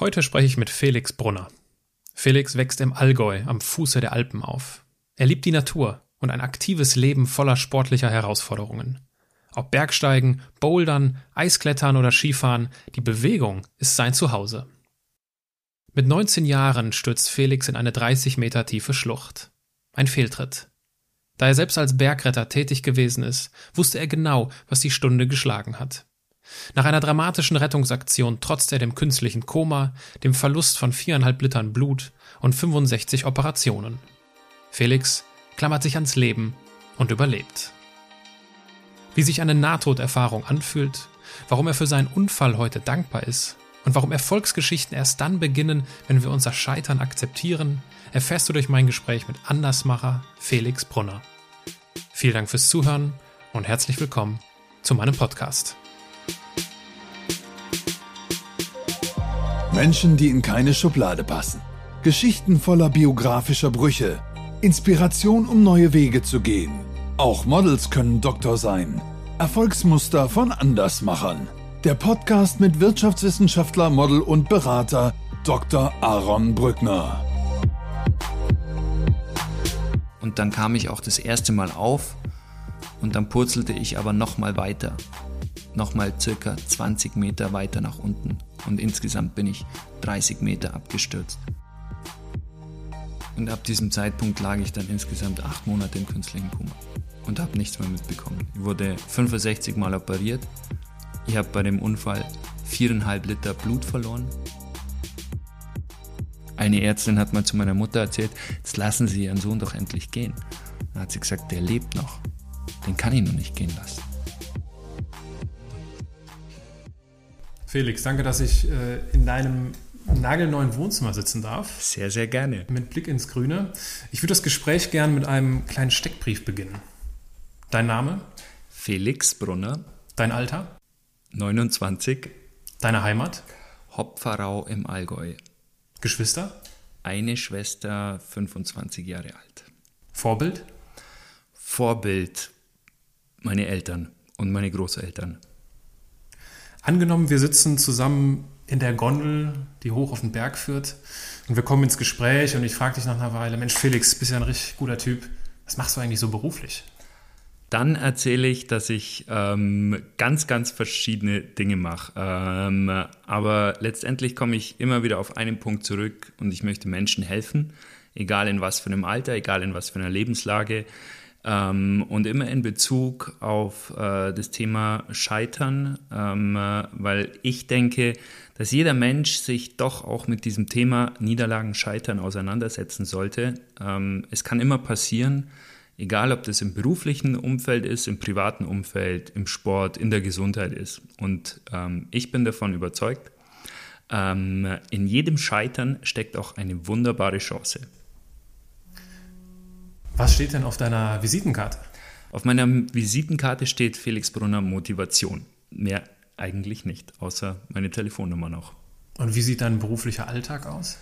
Heute spreche ich mit Felix Brunner. Felix wächst im Allgäu am Fuße der Alpen auf. Er liebt die Natur und ein aktives Leben voller sportlicher Herausforderungen. Ob Bergsteigen, Bouldern, Eisklettern oder Skifahren, die Bewegung ist sein Zuhause. Mit 19 Jahren stürzt Felix in eine 30 Meter tiefe Schlucht. Ein Fehltritt. Da er selbst als Bergretter tätig gewesen ist, wusste er genau, was die Stunde geschlagen hat. Nach einer dramatischen Rettungsaktion trotzt er dem künstlichen Koma, dem Verlust von viereinhalb Litern Blut und 65 Operationen. Felix klammert sich ans Leben und überlebt. Wie sich eine Nahtoderfahrung anfühlt, warum er für seinen Unfall heute dankbar ist und warum Erfolgsgeschichten erst dann beginnen, wenn wir unser Scheitern akzeptieren, erfährst du durch mein Gespräch mit Andersmacher Felix Brunner. Vielen Dank fürs Zuhören und herzlich willkommen zu meinem Podcast. Menschen, die in keine Schublade passen. Geschichten voller biografischer Brüche. Inspiration, um neue Wege zu gehen. Auch Models können Doktor sein. Erfolgsmuster von Andersmachern. Der Podcast mit Wirtschaftswissenschaftler, Model und Berater Dr. Aaron Brückner. Und dann kam ich auch das erste Mal auf und dann purzelte ich aber noch mal weiter nochmal circa 20 Meter weiter nach unten und insgesamt bin ich 30 Meter abgestürzt. Und ab diesem Zeitpunkt lag ich dann insgesamt acht Monate im künstlichen Koma und habe nichts mehr mitbekommen. Ich wurde 65 Mal operiert. Ich habe bei dem Unfall viereinhalb Liter Blut verloren. Eine Ärztin hat mal zu meiner Mutter erzählt, jetzt lassen Sie Ihren Sohn doch endlich gehen. Dann hat sie gesagt, der lebt noch. Den kann ich noch nicht gehen lassen. Felix, danke, dass ich äh, in deinem nagelneuen Wohnzimmer sitzen darf. Sehr, sehr gerne. Mit Blick ins Grüne. Ich würde das Gespräch gern mit einem kleinen Steckbrief beginnen. Dein Name? Felix Brunner. Dein Alter? 29. Deine Heimat? Hopferau im Allgäu. Geschwister? Eine Schwester, 25 Jahre alt. Vorbild? Vorbild meine Eltern und meine Großeltern. Angenommen, wir sitzen zusammen in der Gondel, die hoch auf den Berg führt, und wir kommen ins Gespräch und ich frage dich nach einer Weile, Mensch, Felix, bist ja ein richtig guter Typ. Was machst du eigentlich so beruflich? Dann erzähle ich, dass ich ähm, ganz, ganz verschiedene Dinge mache. Ähm, aber letztendlich komme ich immer wieder auf einen Punkt zurück und ich möchte Menschen helfen, egal in was für einem Alter, egal in was für einer Lebenslage. Ähm, und immer in Bezug auf äh, das Thema Scheitern, ähm, äh, weil ich denke, dass jeder Mensch sich doch auch mit diesem Thema Niederlagen, Scheitern auseinandersetzen sollte. Ähm, es kann immer passieren, egal ob das im beruflichen Umfeld ist, im privaten Umfeld, im Sport, in der Gesundheit ist. Und ähm, ich bin davon überzeugt, ähm, in jedem Scheitern steckt auch eine wunderbare Chance. Was steht denn auf deiner Visitenkarte? Auf meiner Visitenkarte steht Felix Brunner Motivation. Mehr eigentlich nicht, außer meine Telefonnummer noch. Und wie sieht dein beruflicher Alltag aus?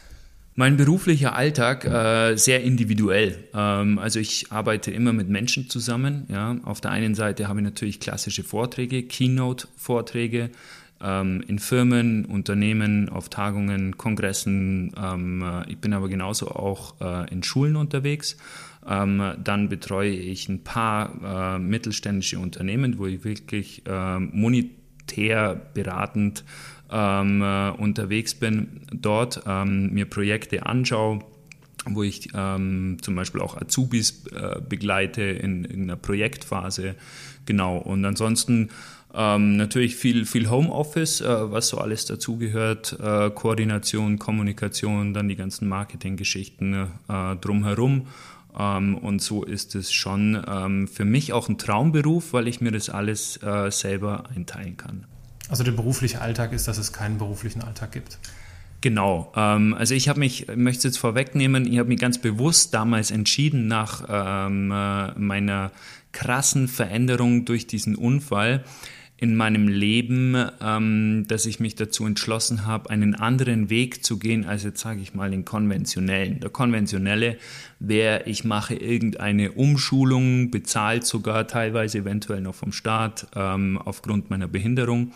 Mein beruflicher Alltag äh, sehr individuell. Ähm, also ich arbeite immer mit Menschen zusammen. Ja. Auf der einen Seite habe ich natürlich klassische Vorträge, Keynote-Vorträge ähm, in Firmen, Unternehmen, auf Tagungen, Kongressen. Ähm, äh, ich bin aber genauso auch äh, in Schulen unterwegs ähm, dann betreue ich ein paar äh, mittelständische Unternehmen, wo ich wirklich äh, monetär beratend ähm, äh, unterwegs bin, dort ähm, mir Projekte anschaue, wo ich ähm, zum Beispiel auch Azubis äh, begleite in irgendeiner Projektphase. Genau. Und ansonsten ähm, natürlich viel, viel Homeoffice, äh, was so alles dazugehört, äh, Koordination, Kommunikation, dann die ganzen Marketinggeschichten äh, drumherum. Ähm, und so ist es schon ähm, für mich auch ein Traumberuf, weil ich mir das alles äh, selber einteilen kann. Also der berufliche Alltag ist, dass es keinen beruflichen Alltag gibt. Genau. Ähm, also ich habe mich, ich möchte es jetzt vorwegnehmen, ich habe mich ganz bewusst damals entschieden, nach ähm, äh, meiner krassen Veränderung durch diesen Unfall, in meinem Leben, ähm, dass ich mich dazu entschlossen habe, einen anderen Weg zu gehen, als jetzt sage ich mal den konventionellen. Der konventionelle wäre, ich mache irgendeine Umschulung, bezahlt sogar teilweise eventuell noch vom Staat ähm, aufgrund meiner Behinderung.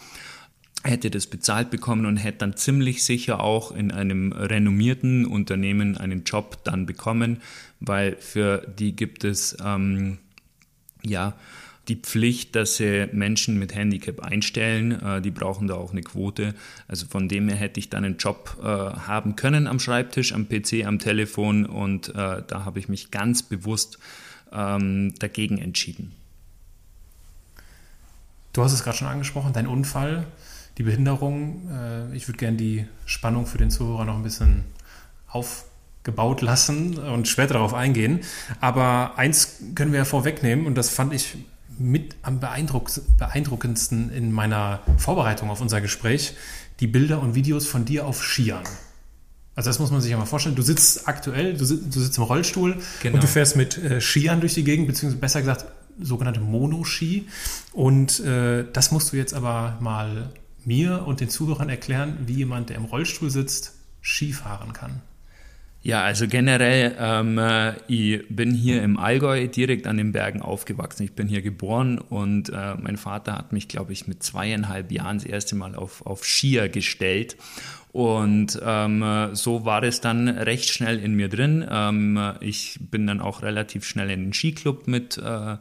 hätte das bezahlt bekommen und hätte dann ziemlich sicher auch in einem renommierten Unternehmen einen Job dann bekommen, weil für die gibt es ähm, ja die Pflicht, dass sie Menschen mit Handicap einstellen. Äh, die brauchen da auch eine Quote. Also von dem her hätte ich dann einen Job äh, haben können am Schreibtisch, am PC, am Telefon und äh, da habe ich mich ganz bewusst ähm, dagegen entschieden. Du hast es gerade schon angesprochen, dein Unfall die Behinderung. Ich würde gerne die Spannung für den Zuhörer noch ein bisschen aufgebaut lassen und später darauf eingehen. Aber eins können wir ja vorwegnehmen und das fand ich mit am beeindruckendsten in meiner Vorbereitung auf unser Gespräch, die Bilder und Videos von dir auf Skiern. Also das muss man sich ja mal vorstellen. Du sitzt aktuell, du sitzt, du sitzt im Rollstuhl genau. und du fährst mit äh, Skiern durch die Gegend, beziehungsweise besser gesagt sogenannte Monoski. Und äh, das musst du jetzt aber mal mir und den Zuhörern erklären, wie jemand, der im Rollstuhl sitzt, Skifahren kann? Ja, also generell, ähm, äh, ich bin hier im Allgäu direkt an den Bergen aufgewachsen. Ich bin hier geboren und äh, mein Vater hat mich, glaube ich, mit zweieinhalb Jahren das erste Mal auf, auf Skier gestellt. Und ähm, so war es dann recht schnell in mir drin. Ähm, ich bin dann auch relativ schnell in den Skiclub mit. Äh,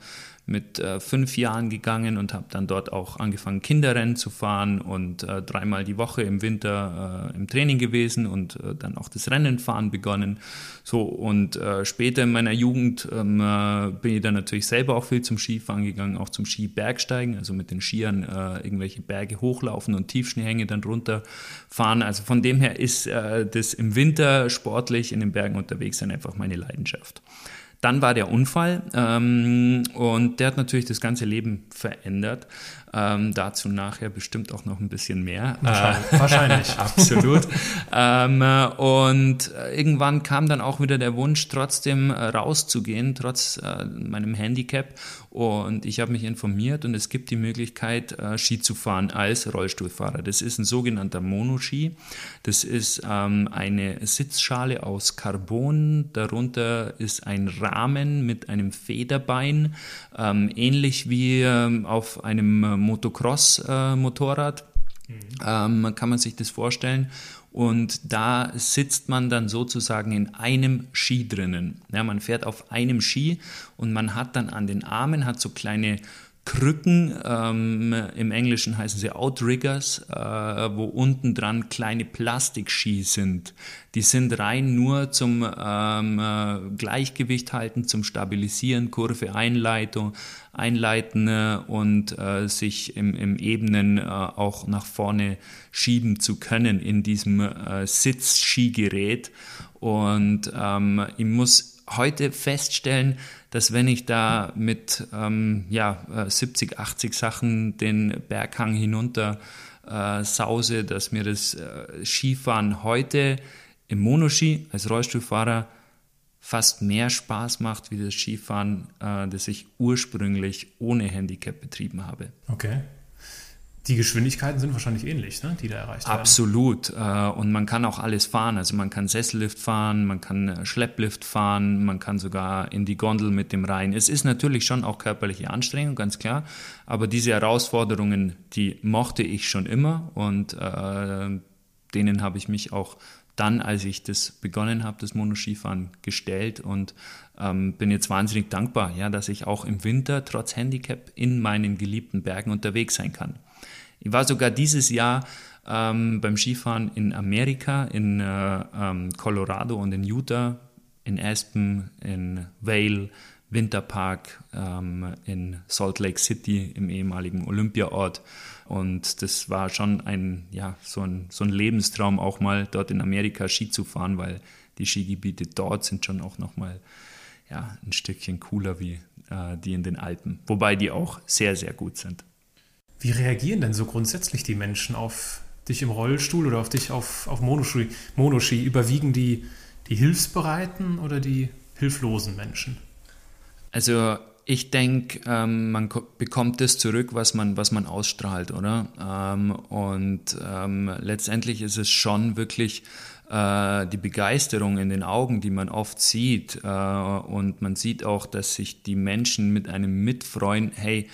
mit äh, fünf Jahren gegangen und habe dann dort auch angefangen, Kinderrennen zu fahren und äh, dreimal die Woche im Winter äh, im Training gewesen und äh, dann auch das Rennenfahren begonnen. So und äh, später in meiner Jugend ähm, äh, bin ich dann natürlich selber auch viel zum Skifahren gegangen, auch zum Skibergsteigen, also mit den Skiern irgendwelche Berge hochlaufen und Tiefschneehänge dann runterfahren. Also von dem her ist das im Winter sportlich in den Bergen unterwegs sein einfach meine Leidenschaft. Dann war der Unfall ähm, und der hat natürlich das ganze Leben verändert. Ähm, dazu nachher bestimmt auch noch ein bisschen mehr. Wahrscheinlich. Äh, wahrscheinlich. Absolut. ähm, und irgendwann kam dann auch wieder der Wunsch, trotzdem äh, rauszugehen, trotz äh, meinem Handicap. Und ich habe mich informiert und es gibt die Möglichkeit, äh, Ski zu fahren als Rollstuhlfahrer. Das ist ein sogenannter Monoski. Das ist ähm, eine Sitzschale aus Carbon. Darunter ist ein Rahmen mit einem Federbein, ähm, ähnlich wie ähm, auf einem äh, Motocross-Motorrad. Mhm. Ähm, kann man sich das vorstellen. Und da sitzt man dann sozusagen in einem Ski drinnen. Ja, man fährt auf einem Ski und man hat dann an den Armen hat so kleine Krücken, ähm, im Englischen heißen sie Outriggers, äh, wo unten dran kleine Plastikski sind. Die sind rein nur zum ähm, äh, Gleichgewicht halten, zum Stabilisieren, Kurve Einleitung, einleiten äh, und äh, sich im, im Ebenen äh, auch nach vorne schieben zu können in diesem äh, Sitzskigerät. Und ähm, ich muss heute feststellen, dass wenn ich da mit ähm, ja, 70, äh, 80 Sachen den Berghang hinunter äh, sause, dass mir das äh, Skifahren heute im Monoski als Rollstuhlfahrer fast mehr Spaß macht wie das Skifahren, äh, das ich ursprünglich ohne Handicap betrieben habe. Okay. Die Geschwindigkeiten sind wahrscheinlich ähnlich, ne, die da erreicht werden. Absolut. Äh, und man kann auch alles fahren. Also man kann Sessellift fahren, man kann äh, Schlepplift fahren, man kann sogar in die Gondel mit dem rein. Es ist natürlich schon auch körperliche Anstrengung, ganz klar. Aber diese Herausforderungen, die mochte ich schon immer und äh, denen habe ich mich auch dann, als ich das begonnen habe, das Monoskifahren, gestellt und ähm, bin jetzt wahnsinnig dankbar, ja, dass ich auch im Winter trotz Handicap in meinen geliebten Bergen unterwegs sein kann. Ich war sogar dieses Jahr ähm, beim Skifahren in Amerika, in äh, ähm, Colorado und in Utah, in Aspen, in Vail, Winterpark, ähm, in Salt Lake City, im ehemaligen Olympiaort. Und das war schon ein, ja, so ein, so ein Lebenstraum, auch mal dort in Amerika Ski zu fahren, weil die Skigebiete dort sind schon auch nochmal ja, ein Stückchen cooler wie äh, die in den Alpen. Wobei die auch sehr, sehr gut sind. Wie reagieren denn so grundsätzlich die Menschen auf dich im Rollstuhl oder auf dich auf, auf Monoski? Monoski? Überwiegen die, die hilfsbereiten oder die hilflosen Menschen? Also ich denke, ähm, man bekommt das zurück, was man, was man ausstrahlt, oder? Ähm, und ähm, letztendlich ist es schon wirklich äh, die Begeisterung in den Augen, die man oft sieht. Äh, und man sieht auch, dass sich die Menschen mit einem mitfreuen, hey,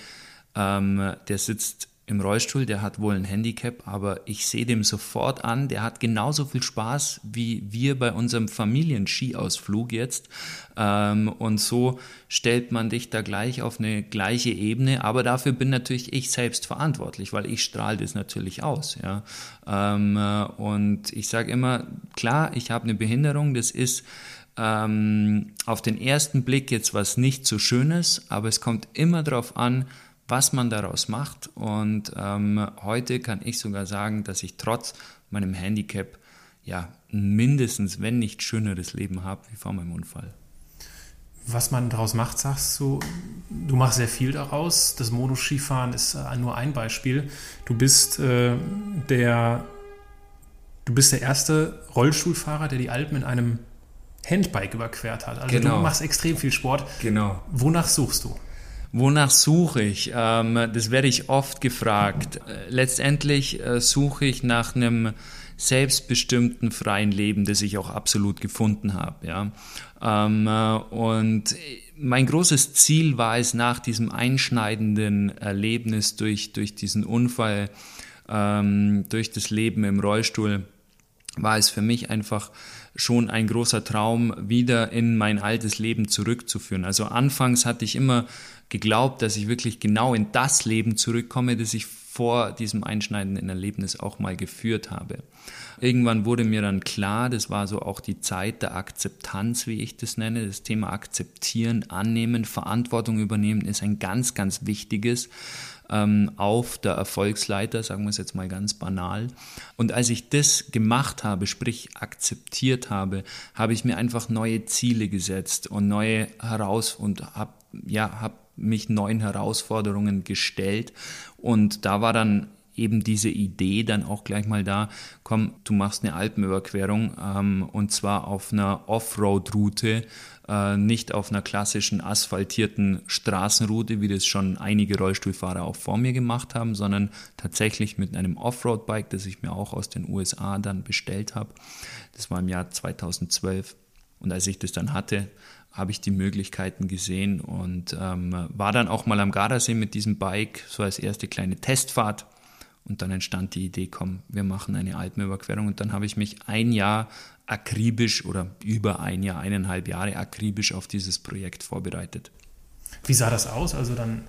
ähm, der sitzt im Rollstuhl, der hat wohl ein Handicap, aber ich sehe dem sofort an, der hat genauso viel Spaß wie wir bei unserem Familienskiausflug jetzt. Ähm, und so stellt man dich da gleich auf eine gleiche Ebene, aber dafür bin natürlich ich selbst verantwortlich, weil ich strahle das natürlich aus. Ja? Ähm, äh, und ich sage immer, klar, ich habe eine Behinderung, das ist ähm, auf den ersten Blick jetzt was nicht so Schönes, aber es kommt immer darauf an, was man daraus macht. Und ähm, heute kann ich sogar sagen, dass ich trotz meinem Handicap ja mindestens, wenn nicht schöneres Leben habe wie vor meinem Unfall. Was man daraus macht, sagst du, du machst sehr viel daraus. Das Monoskifahren ist äh, nur ein Beispiel. Du bist äh, der du bist der erste Rollstuhlfahrer, der die Alpen in einem Handbike überquert hat. Also genau. du machst extrem viel Sport. Genau. Wonach suchst du? Wonach suche ich? Ähm, das werde ich oft gefragt. Äh, letztendlich äh, suche ich nach einem selbstbestimmten freien Leben, das ich auch absolut gefunden habe. Ja? Ähm, äh, und mein großes Ziel war es nach diesem einschneidenden Erlebnis durch, durch diesen Unfall, ähm, durch das Leben im Rollstuhl, war es für mich einfach schon ein großer Traum, wieder in mein altes Leben zurückzuführen. Also anfangs hatte ich immer geglaubt, dass ich wirklich genau in das Leben zurückkomme, das ich vor diesem einschneidenden Erlebnis auch mal geführt habe. Irgendwann wurde mir dann klar, das war so auch die Zeit der Akzeptanz, wie ich das nenne. Das Thema Akzeptieren, Annehmen, Verantwortung übernehmen ist ein ganz, ganz wichtiges ähm, auf der Erfolgsleiter, sagen wir es jetzt mal ganz banal. Und als ich das gemacht habe, sprich akzeptiert habe, habe ich mir einfach neue Ziele gesetzt und neue heraus und habe ja, hab mich neuen Herausforderungen gestellt. Und da war dann eben diese Idee dann auch gleich mal da, komm, du machst eine Alpenüberquerung ähm, und zwar auf einer Offroad-Route, äh, nicht auf einer klassischen asphaltierten Straßenroute, wie das schon einige Rollstuhlfahrer auch vor mir gemacht haben, sondern tatsächlich mit einem Offroad-Bike, das ich mir auch aus den USA dann bestellt habe. Das war im Jahr 2012. Und als ich das dann hatte, habe ich die Möglichkeiten gesehen und ähm, war dann auch mal am Gardasee mit diesem Bike, so als erste kleine Testfahrt. Und dann entstand die Idee, komm, wir machen eine Alpenüberquerung. Und dann habe ich mich ein Jahr akribisch oder über ein Jahr, eineinhalb Jahre akribisch auf dieses Projekt vorbereitet. Wie sah das aus? Also dann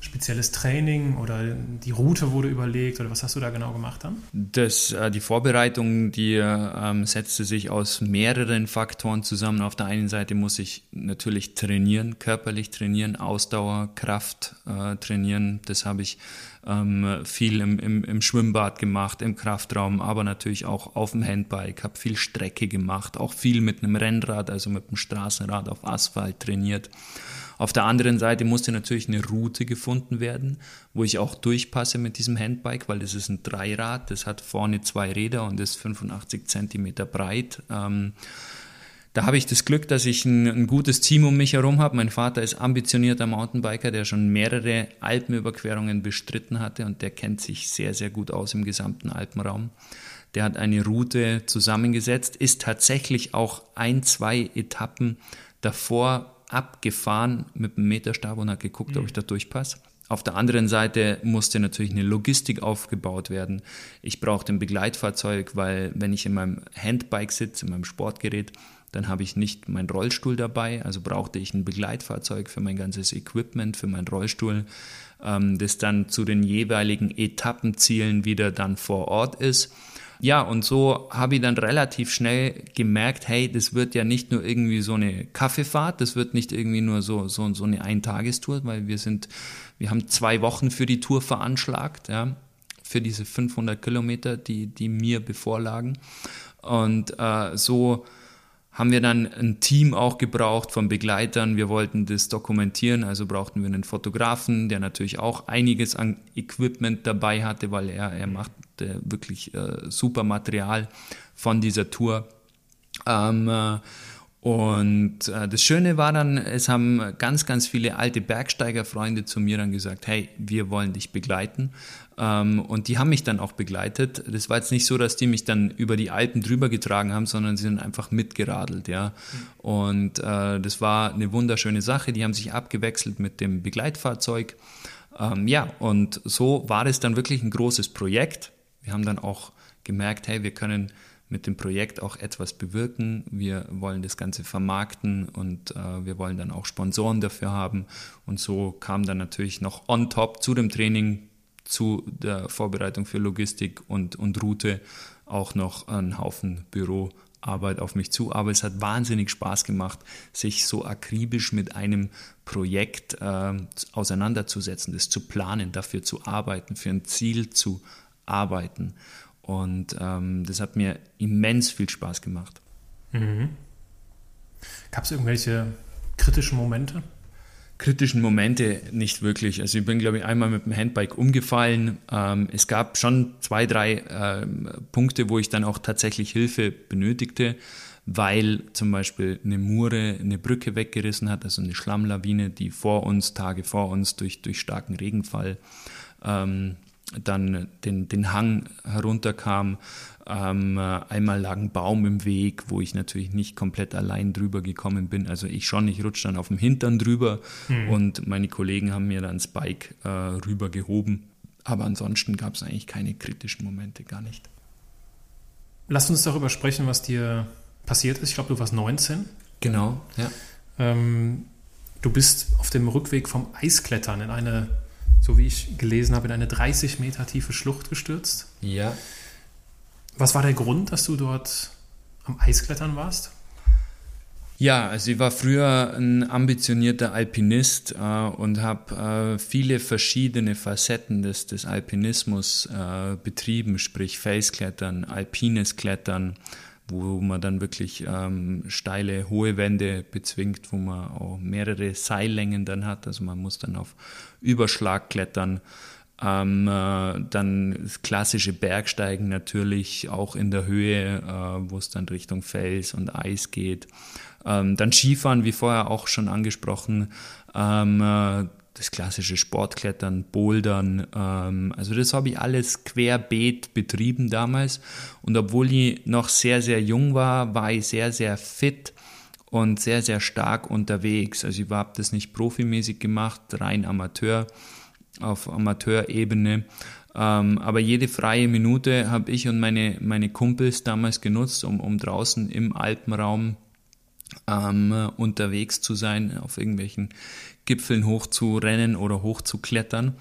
spezielles Training oder die Route wurde überlegt oder was hast du da genau gemacht dann? Das, äh, die Vorbereitung, die ähm, setzte sich aus mehreren Faktoren zusammen. Auf der einen Seite muss ich natürlich trainieren, körperlich trainieren, Ausdauer, Kraft äh, trainieren. Das habe ich ähm, viel im, im, im, Schwimmbad gemacht, im Kraftraum, aber natürlich auch auf dem Handbike, habe viel Strecke gemacht, auch viel mit einem Rennrad, also mit einem Straßenrad auf Asphalt trainiert. Auf der anderen Seite musste natürlich eine Route gefunden werden, wo ich auch durchpasse mit diesem Handbike, weil das ist ein Dreirad, das hat vorne zwei Räder und ist 85 Zentimeter breit. Ähm, da habe ich das Glück, dass ich ein, ein, gutes Team um mich herum habe. Mein Vater ist ambitionierter Mountainbiker, der schon mehrere Alpenüberquerungen bestritten hatte und der kennt sich sehr, sehr gut aus im gesamten Alpenraum. Der hat eine Route zusammengesetzt, ist tatsächlich auch ein, zwei Etappen davor abgefahren mit dem Meterstab und hat geguckt, mhm. ob ich da durchpasse. Auf der anderen Seite musste natürlich eine Logistik aufgebaut werden. Ich brauchte ein Begleitfahrzeug, weil wenn ich in meinem Handbike sitze, in meinem Sportgerät, dann habe ich nicht meinen Rollstuhl dabei, also brauchte ich ein Begleitfahrzeug für mein ganzes Equipment, für meinen Rollstuhl, ähm, das dann zu den jeweiligen Etappenzielen wieder dann vor Ort ist. Ja, und so habe ich dann relativ schnell gemerkt, hey, das wird ja nicht nur irgendwie so eine Kaffeefahrt, das wird nicht irgendwie nur so, so, so eine Eintagestour, weil wir sind, wir haben zwei Wochen für die Tour veranschlagt, ja, für diese 500 Kilometer, die, die mir bevorlagen. Und äh, so haben wir dann ein Team auch gebraucht von Begleitern. Wir wollten das dokumentieren, also brauchten wir einen Fotografen, der natürlich auch einiges an Equipment dabei hatte, weil er, er macht äh, wirklich äh, super Material von dieser Tour. Ähm, äh, und äh, das Schöne war dann, es haben ganz, ganz viele alte Bergsteigerfreunde zu mir dann gesagt, hey, wir wollen dich begleiten. Ähm, und die haben mich dann auch begleitet. Das war jetzt nicht so, dass die mich dann über die Alpen drüber getragen haben, sondern sie sind einfach mitgeradelt, ja. Mhm. Und äh, das war eine wunderschöne Sache. Die haben sich abgewechselt mit dem Begleitfahrzeug. Ähm, ja, und so war es dann wirklich ein großes Projekt. Wir haben dann auch gemerkt, hey, wir können mit dem Projekt auch etwas bewirken. Wir wollen das Ganze vermarkten und äh, wir wollen dann auch Sponsoren dafür haben. Und so kam dann natürlich noch on top zu dem Training, zu der Vorbereitung für Logistik und, und Route auch noch ein Haufen Büroarbeit auf mich zu. Aber es hat wahnsinnig Spaß gemacht, sich so akribisch mit einem Projekt äh, auseinanderzusetzen, das zu planen, dafür zu arbeiten, für ein Ziel zu arbeiten. Und ähm, das hat mir immens viel Spaß gemacht. Mhm. Gab es irgendwelche kritischen Momente? Kritischen Momente nicht wirklich. Also ich bin, glaube ich, einmal mit dem Handbike umgefallen. Ähm, es gab schon zwei, drei ähm, Punkte, wo ich dann auch tatsächlich Hilfe benötigte, weil zum Beispiel eine Mure eine Brücke weggerissen hat, also eine Schlammlawine, die vor uns, Tage vor uns durch, durch starken Regenfall ähm, dann den, den Hang herunterkam. Ähm, einmal lag ein Baum im Weg, wo ich natürlich nicht komplett allein drüber gekommen bin. Also ich schon, ich rutsche dann auf dem Hintern drüber mhm. und meine Kollegen haben mir dann das Bike äh, rüber gehoben. Aber ansonsten gab es eigentlich keine kritischen Momente, gar nicht. Lass uns darüber sprechen, was dir passiert ist. Ich glaube, du warst 19. Genau, ja. Ähm, du bist auf dem Rückweg vom Eisklettern in eine so wie ich gelesen habe, in eine 30 Meter tiefe Schlucht gestürzt. Ja. Was war der Grund, dass du dort am Eisklettern warst? Ja, also ich war früher ein ambitionierter Alpinist äh, und habe äh, viele verschiedene Facetten des, des Alpinismus äh, betrieben, sprich Felsklettern, alpines Klettern, wo man dann wirklich ähm, steile, hohe Wände bezwingt, wo man auch mehrere Seillängen dann hat. Also man muss dann auf Überschlag klettern. Ähm, äh, dann das klassische Bergsteigen natürlich auch in der Höhe, äh, wo es dann Richtung Fels und Eis geht. Ähm, dann Skifahren, wie vorher auch schon angesprochen. Ähm, äh, das klassische Sportklettern, Bouldern. Ähm, also das habe ich alles querbeet betrieben damals. Und obwohl ich noch sehr, sehr jung war, war ich sehr, sehr fit und sehr, sehr stark unterwegs. Also ich habe das nicht profimäßig gemacht, rein Amateur, auf Amateurebene. Ähm, aber jede freie Minute habe ich und meine, meine Kumpels damals genutzt, um, um draußen im Alpenraum ähm, unterwegs zu sein, auf irgendwelchen Gipfeln hochzurennen oder hochzuklettern.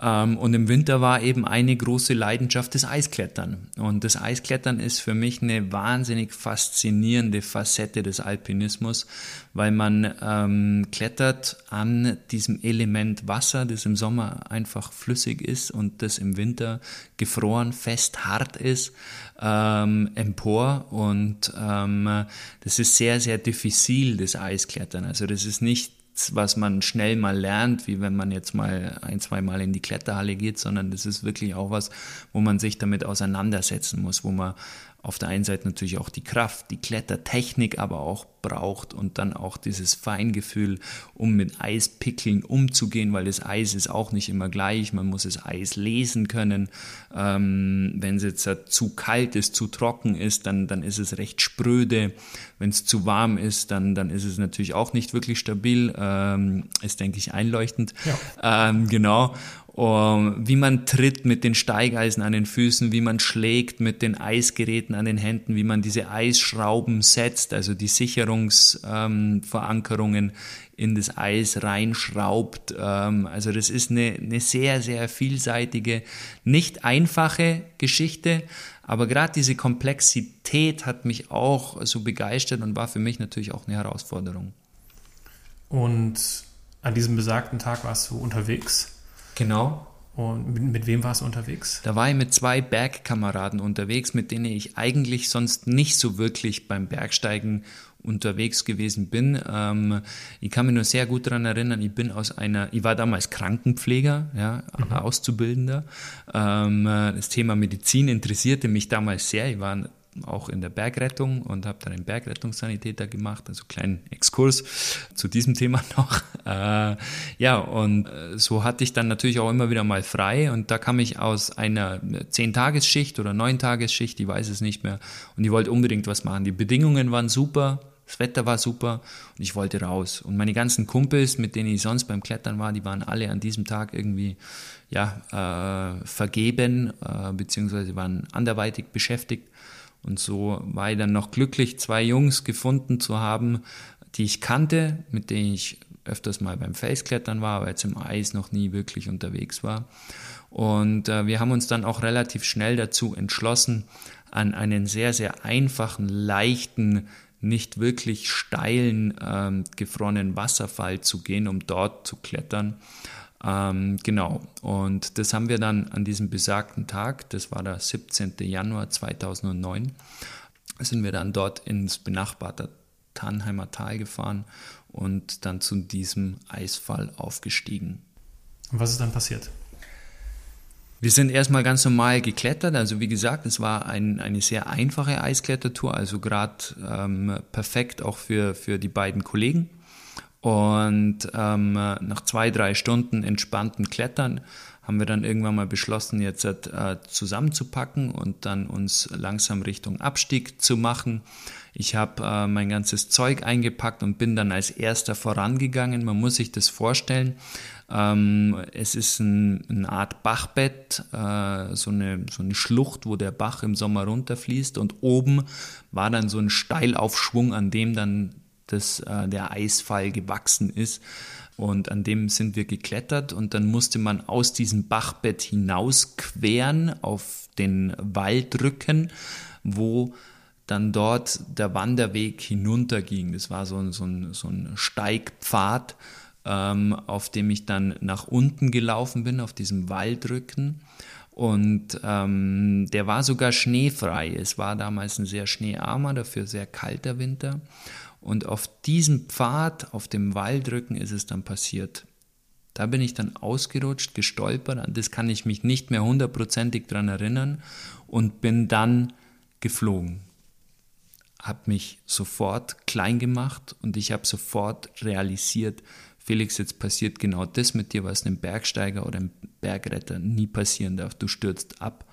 Ähm, und im Winter war eben eine große Leidenschaft das Eisklettern. Und das Eisklettern ist für mich eine wahnsinnig faszinierende Facette des Alpinismus, weil man ähm, klettert an diesem Element Wasser, das im Sommer einfach flüssig ist und das im Winter gefroren, fest, hart ist, ähm, empor. Und ähm, das ist sehr, sehr diffizil, das Eisklettern. Also das ist nicht was man schnell mal lernt, wie wenn man jetzt mal ein, zwei Mal in die Kletterhalle geht, sondern das ist wirklich auch was, wo man sich damit auseinandersetzen muss, wo man auf der einen Seite natürlich auch die Kraft, die Klettertechnik aber auch braucht und dann auch dieses Feingefühl, um mit Eispickeln umzugehen, weil das Eis ist auch nicht immer gleich. Man muss das Eis lesen können. Ähm, wenn es jetzt zu kalt ist, zu trocken ist, dann, dann ist es recht spröde. Wenn es zu warm ist, dann, dann ist es natürlich auch nicht wirklich stabil. Ähm, ist, denke ich, einleuchtend. Ja. Ähm, genau wie man tritt mit den Steigeisen an den Füßen, wie man schlägt mit den Eisgeräten an den Händen, wie man diese Eisschrauben setzt, also die Sicherungsverankerungen ähm, in das Eis reinschraubt. Ähm, also das ist eine, eine sehr, sehr vielseitige, nicht einfache Geschichte, aber gerade diese Komplexität hat mich auch so begeistert und war für mich natürlich auch eine Herausforderung. Und an diesem besagten Tag warst du unterwegs? Genau. Und mit, mit, wem warst du unterwegs? Da war ich mit zwei Bergkameraden unterwegs, mit denen ich eigentlich sonst nicht so wirklich beim Bergsteigen unterwegs gewesen bin. Ähm, ich kann mich nur sehr gut daran erinnern, ich bin aus einer, ich war damals Krankenpfleger, ja, mhm. Auszubildender. Ähm, das Thema Medizin interessierte mich damals sehr. Ich war auch in der Bergrettung und habe dann einen Bergrettungssanitäter gemacht, also kleinen Exkurs zu diesem Thema noch. Äh, ja, und äh, so hatte ich dann natürlich auch immer wieder mal frei und da kam ich aus einer Zehn-Tagesschicht oder Neun-Tagesschicht, ich weiß es nicht mehr, und ich wollte unbedingt was machen. Die Bedingungen waren super, Das Wetter war super und ich wollte raus. Und meine ganzen Kumpels, mit denen ich sonst beim Klettern war, die waren alle an diesem Tag irgendwie ja, äh, vergeben, äh, beziehungsweise waren anderweitig beschäftigt. Und so war ich dann noch glücklich, zwei Jungs gefunden zu haben, die ich kannte, mit denen ich öfters mal beim Felsklettern war, aber jetzt im Eis noch nie wirklich unterwegs war. Und äh, wir haben uns dann auch relativ schnell dazu entschlossen, an einen sehr, sehr einfachen, leichten, nicht wirklich steilen, ähm, gefrorenen Wasserfall zu gehen, um dort zu klettern. Ähm, genau, und das haben wir dann an diesem besagten Tag, das war der 17. Januar 2009, sind wir dann dort ins benachbarte Tannheimer Tal gefahren und dann zu diesem Eisfall aufgestiegen. Und was ist dann passiert? Wir sind erstmal ganz normal geklettert. Also wie gesagt, es war ein, eine sehr einfache Eisklettertour, also gerade ähm, perfekt auch für, für die beiden Kollegen. Und ähm, nach zwei, drei Stunden entspannten Klettern haben wir dann irgendwann mal beschlossen, jetzt äh, zusammenzupacken und dann uns langsam Richtung Abstieg zu machen. Ich habe äh, mein ganzes Zeug eingepackt und bin dann als erster vorangegangen. Man muss sich das vorstellen. Ähm, es ist ein, eine Art Bachbett, äh, so, eine, so eine Schlucht, wo der Bach im Sommer runterfließt und oben war dann so ein Steilaufschwung, an dem dann das, äh, der Eisfall gewachsen ist. Und an dem sind wir geklettert und dann musste man aus diesem Bachbett hinaus queren auf den Waldrücken, wo dann dort der Wanderweg hinunterging. Das war so ein, so ein, so ein Steigpfad, ähm, auf dem ich dann nach unten gelaufen bin, auf diesem Waldrücken. Und ähm, der war sogar schneefrei. Es war damals ein sehr schneearmer, dafür sehr kalter Winter. Und auf diesem Pfad, auf dem Waldrücken ist es dann passiert. Da bin ich dann ausgerutscht, gestolpert, an das kann ich mich nicht mehr hundertprozentig dran erinnern und bin dann geflogen. Hab mich sofort klein gemacht und ich habe sofort realisiert, Felix, jetzt passiert genau das mit dir, was einem Bergsteiger oder einem Bergretter nie passieren darf. Du stürzt ab.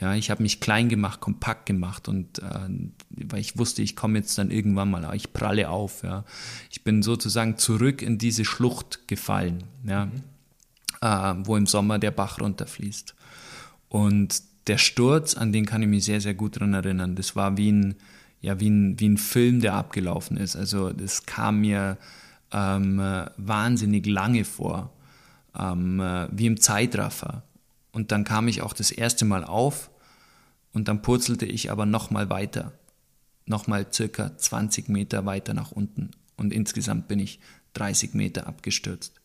Ja, ich habe mich klein gemacht, kompakt gemacht und äh, weil ich wusste, ich komme jetzt dann irgendwann mal, ich pralle auf. Ja, ich bin sozusagen zurück in diese Schlucht gefallen, ja, mhm. äh, wo im Sommer der Bach runterfließt. Und der Sturz, an den kann ich mich sehr, sehr gut dran erinnern. Das war wie ein, ja, wie ein, wie ein Film, der abgelaufen ist. Also das kam mir ähm, wahnsinnig lange vor, ähm, wie im Zeitraffer. Und dann kam ich auch das erste Mal auf und dann purzelte ich aber nochmal weiter, nochmal circa 20 Meter weiter nach unten. Und insgesamt bin ich 30 Meter abgestürzt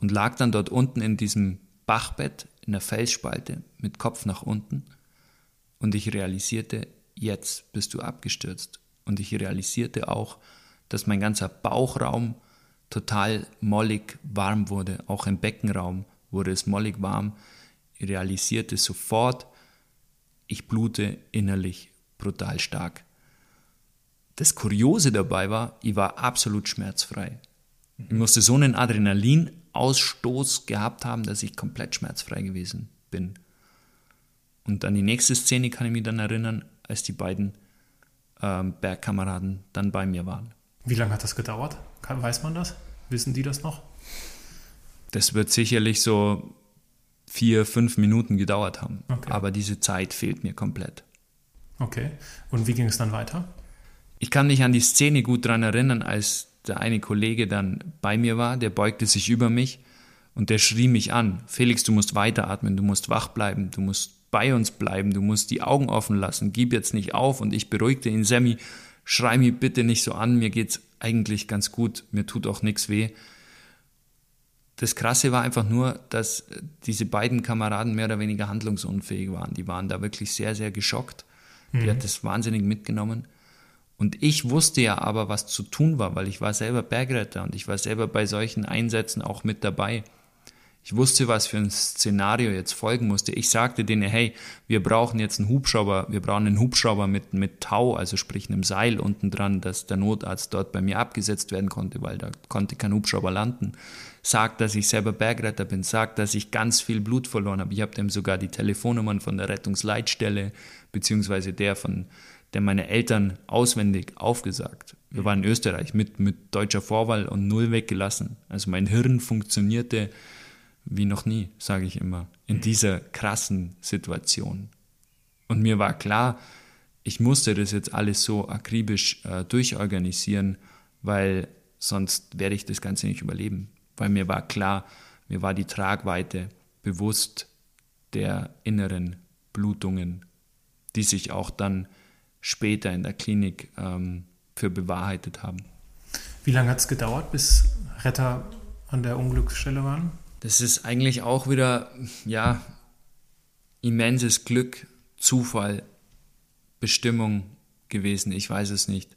und lag dann dort unten in diesem Bachbett in der Felsspalte mit Kopf nach unten und ich realisierte, jetzt bist du abgestürzt. Und ich realisierte auch, dass mein ganzer Bauchraum total mollig warm wurde. Auch im Beckenraum wurde es mollig warm. Ich realisierte sofort, ich blute innerlich brutal stark. Das Kuriose dabei war, ich war absolut schmerzfrei. Ich musste so einen Adrenalinausstoß gehabt haben, dass ich komplett schmerzfrei gewesen bin. Und an die nächste Szene kann ich mich dann erinnern, als die beiden ähm, Bergkameraden dann bei mir waren. Wie lange hat das gedauert? weiß man das? Wissen die das noch? Das wird sicherlich so vier, fünf Minuten gedauert haben. Okay. Aber diese Zeit fehlt mir komplett. Okay. Und wie ging es dann weiter? Ich kann mich an die Szene gut daran erinnern, als der eine Kollege dann bei mir war, der beugte sich über mich und der schrie mich an. Felix, du musst weiteratmen, du musst wach bleiben, du musst bei uns bleiben, du musst die Augen offen lassen, gib jetzt nicht auf. Und ich beruhigte ihn, Sammy, schrei mich bitte nicht so an, mir geht's eigentlich ganz gut, mir tut auch nichts weh. Das Krasse war einfach nur, dass diese beiden Kameraden mehr oder weniger handlungsunfähig waren. Die waren da wirklich sehr, sehr geschockt. Mhm. Die hat das wahnsinnig mitgenommen. Und ich wusste ja aber, was zu tun war, weil ich war selber Bergretter und ich war selber bei solchen Einsätzen auch mit dabei. Ich wusste, was für ein Szenario jetzt folgen musste. Ich sagte denen, hey, wir brauchen jetzt einen Hubschrauber, wir brauchen einen Hubschrauber mit, mit Tau, also sprich einem Seil unten dran, dass der Notarzt dort bei mir abgesetzt werden konnte, weil da konnte kein Hubschrauber landen. Sagt, dass ich selber Bergretter bin, sagt, dass ich ganz viel Blut verloren habe. Ich habe dem sogar die Telefonnummern von der Rettungsleitstelle beziehungsweise der von der meine Eltern auswendig aufgesagt. Wir waren in Österreich mit, mit deutscher Vorwahl und null weggelassen. Also mein Hirn funktionierte wie noch nie, sage ich immer, in dieser krassen Situation. Und mir war klar, ich musste das jetzt alles so akribisch äh, durchorganisieren, weil sonst werde ich das Ganze nicht überleben. Weil mir war klar, mir war die Tragweite bewusst der inneren Blutungen, die sich auch dann später in der Klinik ähm, für bewahrheitet haben. Wie lange hat es gedauert, bis Retter an der Unglücksstelle waren? Das ist eigentlich auch wieder, ja, immenses Glück, Zufall, Bestimmung gewesen. Ich weiß es nicht.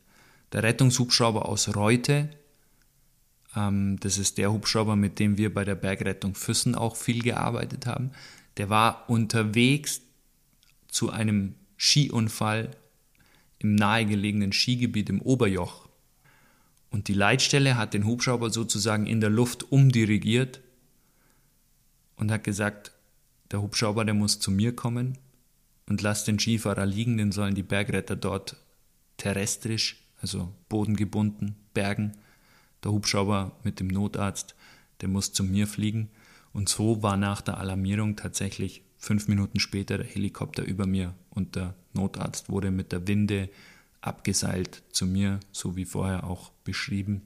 Der Rettungshubschrauber aus Reute, das ist der Hubschrauber, mit dem wir bei der Bergrettung Füssen auch viel gearbeitet haben, der war unterwegs zu einem Skiunfall im nahegelegenen Skigebiet im Oberjoch. Und die Leitstelle hat den Hubschrauber sozusagen in der Luft umdirigiert und hat gesagt, der Hubschrauber, der muss zu mir kommen und lasst den Skifahrer liegen, den sollen die Bergretter dort terrestrisch, also bodengebunden, bergen. Der Hubschrauber mit dem Notarzt, der muss zu mir fliegen. Und so war nach der Alarmierung tatsächlich fünf Minuten später der Helikopter über mir und der Notarzt wurde mit der Winde abgeseilt zu mir, so wie vorher auch beschrieben.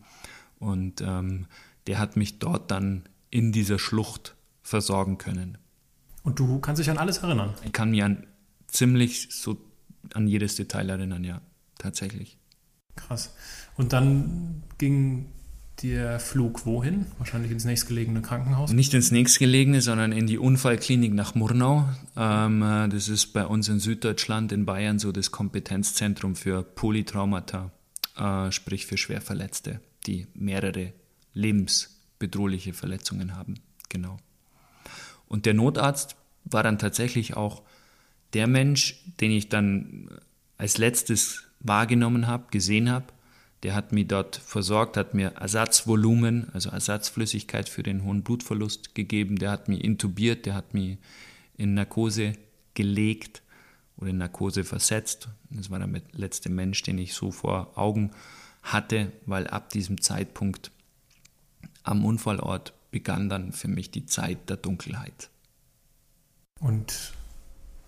Und ähm, der hat mich dort dann in dieser Schlucht versorgen können. Und du kannst dich an alles erinnern? Ich kann mich an ziemlich so an jedes Detail erinnern, ja, tatsächlich. Krass. Und dann ging der Flug wohin? Wahrscheinlich ins nächstgelegene Krankenhaus? Nicht ins nächstgelegene, sondern in die Unfallklinik nach Murnau. Ähm, äh, das ist bei uns in Süddeutschland, in Bayern, so das Kompetenzzentrum für Polytraumata, äh, sprich für Schwerverletzte, die mehrere lebensbedrohliche Verletzungen haben. Genau. Und der Notarzt war dann tatsächlich auch der Mensch, den ich dann als letztes wahrgenommen habe, gesehen habe der hat mich dort versorgt, hat mir Ersatzvolumen, also Ersatzflüssigkeit für den hohen Blutverlust gegeben. Der hat mich intubiert, der hat mich in Narkose gelegt oder in Narkose versetzt. Das war der letzte Mensch, den ich so vor Augen hatte, weil ab diesem Zeitpunkt am Unfallort begann dann für mich die Zeit der Dunkelheit. Und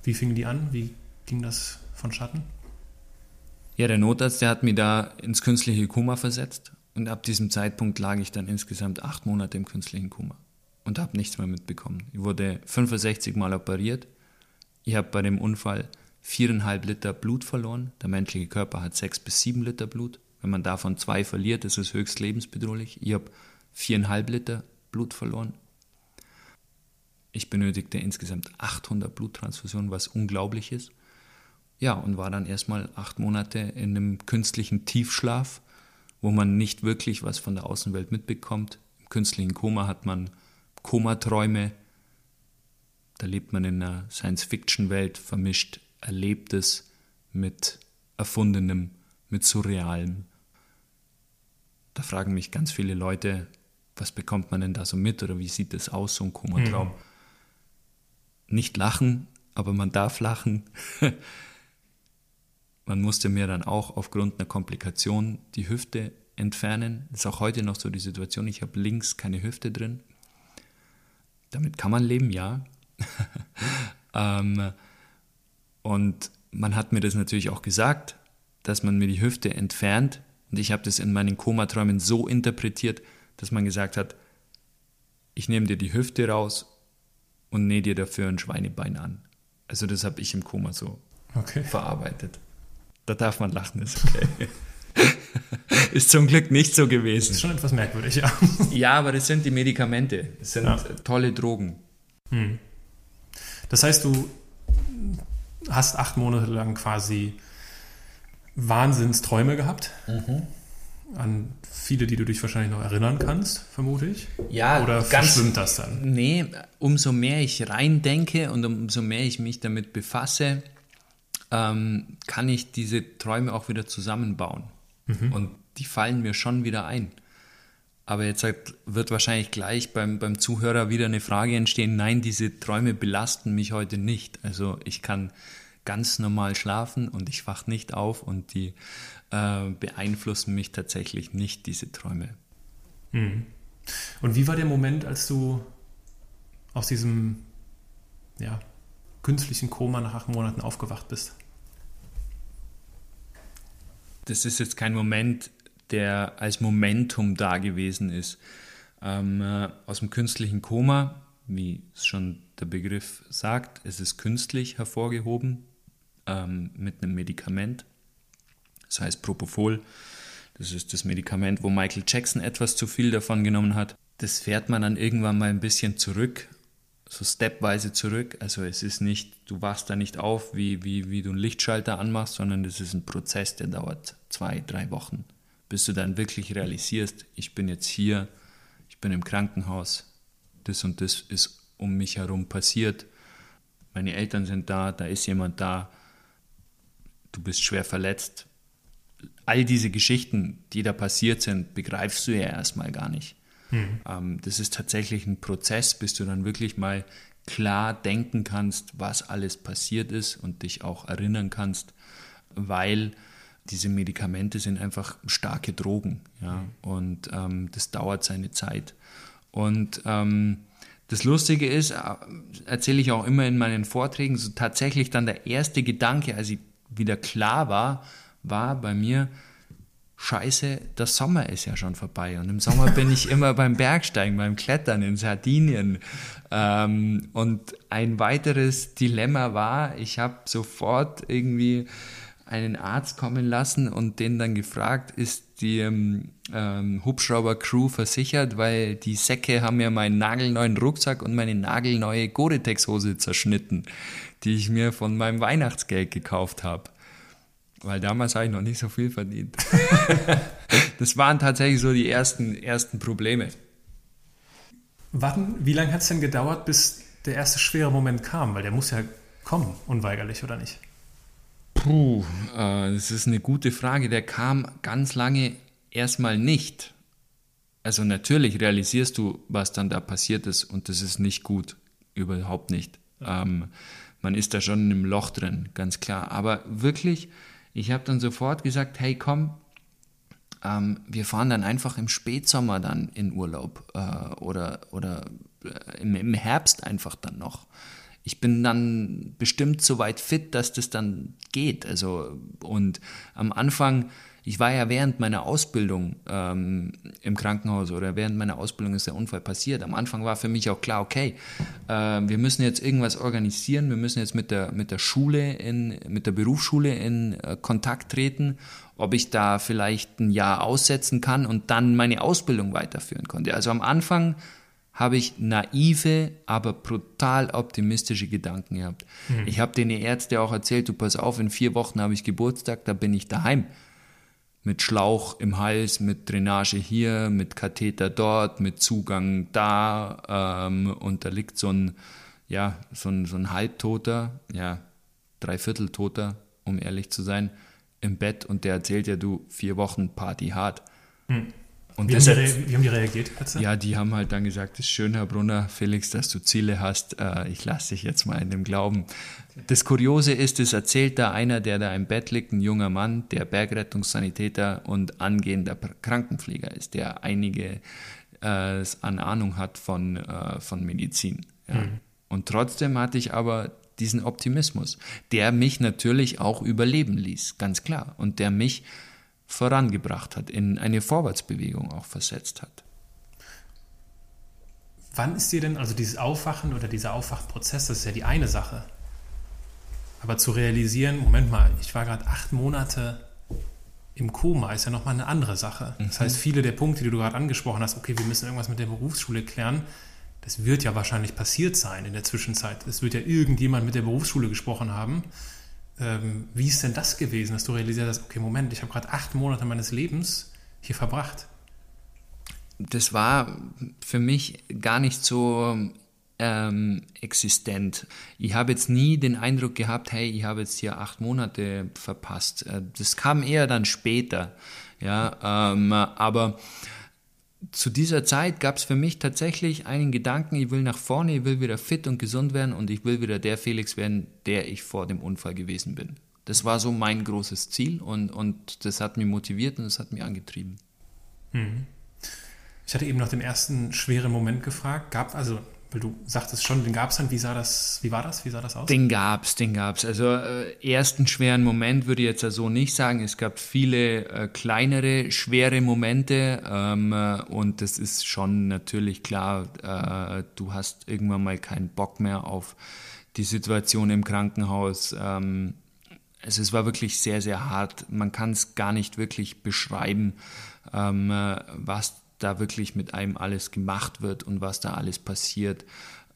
wie fing die an? Wie ging das von Schatten? Ja, der Notarzt, der hat mich da ins künstliche Koma versetzt und ab diesem Zeitpunkt lag ich dann insgesamt acht Monate im künstlichen Koma und habe nichts mehr mitbekommen. Ich wurde 65 Mal operiert. Ich habe bei dem Unfall viereinhalb Liter Blut verloren. Der menschliche Körper hat sechs bis sieben Liter Blut. Wenn man davon zwei verliert, ist es höchst lebensbedrohlich. Ich habe viereinhalb Liter Blut verloren. Ich benötigte insgesamt 800 Bluttransfusionen, was unglaublich ist. Ja, und war dann erstmal acht Monate in einem künstlichen Tiefschlaf, wo man nicht wirklich was von der Außenwelt mitbekommt. Im künstlichen Koma hat man Komaträume. Da lebt man in einer Science-Fiction-Welt, vermischt Erlebtes mit Erfundenem, mit Surrealem. Da fragen mich ganz viele Leute, was bekommt man denn da so mit oder wie sieht das aus, so ein Komatraum? Mhm. Nicht lachen, aber man darf lachen. Man musste mir dann auch aufgrund einer Komplikation die Hüfte entfernen. Das ist auch heute noch so die Situation. Ich habe links keine Hüfte drin. Damit kann man leben, ja. ähm, und man hat mir das natürlich auch gesagt, dass man mir die Hüfte entfernt. Und ich habe das in meinen Komaträumen so interpretiert, dass man gesagt hat, ich nehme dir die Hüfte raus und nähe dir dafür ein Schweinebein an. Also das habe ich im Koma so okay. verarbeitet. Da darf man lachen, ist okay. ist zum Glück nicht so gewesen. Ist schon etwas merkwürdig, ja. ja, aber das sind die Medikamente. Das sind ja. tolle Drogen. Hm. Das heißt, du hast acht Monate lang quasi Wahnsinnsträume gehabt. Mhm. An viele, die du dich wahrscheinlich noch erinnern kannst, vermute ich. Ja, oder ganz, verschwimmt das dann? Nee, umso mehr ich rein denke und umso mehr ich mich damit befasse, ähm, kann ich diese Träume auch wieder zusammenbauen. Mhm. Und die fallen mir schon wieder ein. Aber jetzt wird wahrscheinlich gleich beim, beim Zuhörer wieder eine Frage entstehen, nein, diese Träume belasten mich heute nicht. Also ich kann ganz normal schlafen und ich wach nicht auf und die äh, beeinflussen mich tatsächlich nicht, diese Träume. Mhm. Und wie war der Moment, als du aus diesem ja, künstlichen Koma nach acht Monaten aufgewacht bist? Das ist jetzt kein Moment, der als Momentum da gewesen ist. Ähm, äh, aus dem künstlichen Koma, wie es schon der Begriff sagt, es ist künstlich hervorgehoben ähm, mit einem Medikament. Das heißt Propofol. Das ist das Medikament, wo Michael Jackson etwas zu viel davon genommen hat. Das fährt man dann irgendwann mal ein bisschen zurück, so stepweise zurück. Also es ist nicht, du wachst da nicht auf, wie, wie, wie du einen Lichtschalter anmachst, sondern das ist ein Prozess, der dauert zwei, drei Wochen, bis du dann wirklich realisierst, ich bin jetzt hier, ich bin im Krankenhaus, das und das ist um mich herum passiert, meine Eltern sind da, da ist jemand da, du bist schwer verletzt. All diese Geschichten, die da passiert sind, begreifst du ja erstmal gar nicht. Mhm. Ähm, das ist tatsächlich ein Prozess, bis du dann wirklich mal klar denken kannst, was alles passiert ist und dich auch erinnern kannst, weil diese Medikamente sind einfach starke Drogen. Ja? Mhm. Und ähm, das dauert seine Zeit. Und ähm, das Lustige ist, äh, erzähle ich auch immer in meinen Vorträgen, so tatsächlich dann der erste Gedanke, als ich wieder klar war, war bei mir, Scheiße, der Sommer ist ja schon vorbei. Und im Sommer bin ich immer beim Bergsteigen, beim Klettern in Sardinien. Ähm, und ein weiteres Dilemma war, ich habe sofort irgendwie einen Arzt kommen lassen und den dann gefragt, ist die ähm, ähm, Hubschrauber-Crew versichert, weil die Säcke haben ja meinen nagelneuen Rucksack und meine nagelneue Gore-Tex-Hose zerschnitten, die ich mir von meinem Weihnachtsgeld gekauft habe. Weil damals habe ich noch nicht so viel verdient. das waren tatsächlich so die ersten, ersten Probleme. Warten, wie lange hat es denn gedauert, bis der erste schwere Moment kam? Weil der muss ja kommen, unweigerlich, oder nicht? Puh, äh, das ist eine gute Frage. Der kam ganz lange erstmal nicht. Also natürlich realisierst du, was dann da passiert ist und das ist nicht gut. Überhaupt nicht. Ähm, man ist da schon in einem Loch drin, ganz klar. Aber wirklich, ich habe dann sofort gesagt, hey komm, ähm, wir fahren dann einfach im Spätsommer dann in Urlaub äh, oder, oder äh, im, im Herbst einfach dann noch ich bin dann bestimmt so weit fit, dass das dann geht. Also und am Anfang, ich war ja während meiner Ausbildung ähm, im Krankenhaus oder während meiner Ausbildung ist der Unfall passiert. Am Anfang war für mich auch klar, okay, äh, wir müssen jetzt irgendwas organisieren, wir müssen jetzt mit der mit der Schule in mit der Berufsschule in äh, Kontakt treten, ob ich da vielleicht ein Jahr aussetzen kann und dann meine Ausbildung weiterführen konnte. Also am Anfang habe ich naive, aber brutal optimistische Gedanken gehabt. Mhm. Ich habe den Ärzte auch erzählt, du pass auf, in vier Wochen habe ich Geburtstag, da bin ich daheim. Mit Schlauch im Hals, mit Drainage hier, mit Katheter dort, mit Zugang da. Ähm, und da liegt so ein, ja, so ein, so ein Halbtoter, ja, Dreivierteltoter, um ehrlich zu sein, im Bett und der erzählt ja, du, vier Wochen Party hart. Mhm. Und wie, haben die, wie, haben die, reagiert? Jetzt? Ja, die haben halt dann gesagt, es ist schön, Herr Brunner, Felix, dass du Ziele hast. Äh, ich lasse dich jetzt mal in dem Glauben. Das Kuriose ist, es erzählt da einer, der da im Bett liegt, ein junger Mann, der Bergrettungssanitäter und angehender Krankenpfleger ist, der einige äh, an Ahnung hat von, äh, von Medizin. Ja. Mhm. Und trotzdem hatte ich aber diesen Optimismus, der mich natürlich auch überleben ließ, ganz klar. Und der mich vorangebracht hat, in eine Vorwärtsbewegung auch versetzt hat. Wann ist dir denn, also dieses Aufwachen oder dieser Aufwachprozess, das ist ja die eine Sache. Aber zu realisieren, Moment mal, ich war gerade acht Monate im Koma, ist ja nochmal eine andere Sache. Das mhm. heißt, viele der Punkte, die du gerade angesprochen hast, okay, wir müssen irgendwas mit der Berufsschule klären, das wird ja wahrscheinlich passiert sein in der Zwischenzeit. Es wird ja irgendjemand mit der Berufsschule gesprochen haben ähm, wie ist denn das gewesen, dass du realisiert hast, okay, Moment, ich habe gerade acht Monate meines Lebens hier verbracht? Das war für mich gar nicht so ähm, existent. Ich habe jetzt nie den Eindruck gehabt, hey, ich habe jetzt hier acht Monate verpasst. Äh, das kam eher dann später. Ja, ähm, aber zu dieser Zeit gab es für mich tatsächlich einen Gedanken, ich will nach vorne, ich will wieder fit und gesund werden und ich will wieder der Felix werden, der ich vor dem Unfall gewesen bin. Das war so mein großes Ziel und, und das hat mich motiviert und das hat mich angetrieben. Mhm. Ich hatte eben nach dem ersten schweren Moment gefragt. Gab also weil du sagtest schon, den gab es dann. Wie sah das, wie war das? Wie sah das aus? Den gab's, den gab's. Also äh, ersten schweren Moment würde ich jetzt so also nicht sagen. Es gab viele äh, kleinere, schwere Momente ähm, äh, und das ist schon natürlich klar, äh, du hast irgendwann mal keinen Bock mehr auf die Situation im Krankenhaus. Ähm, also es war wirklich sehr, sehr hart. Man kann es gar nicht wirklich beschreiben, ähm, äh, was da wirklich mit einem alles gemacht wird und was da alles passiert.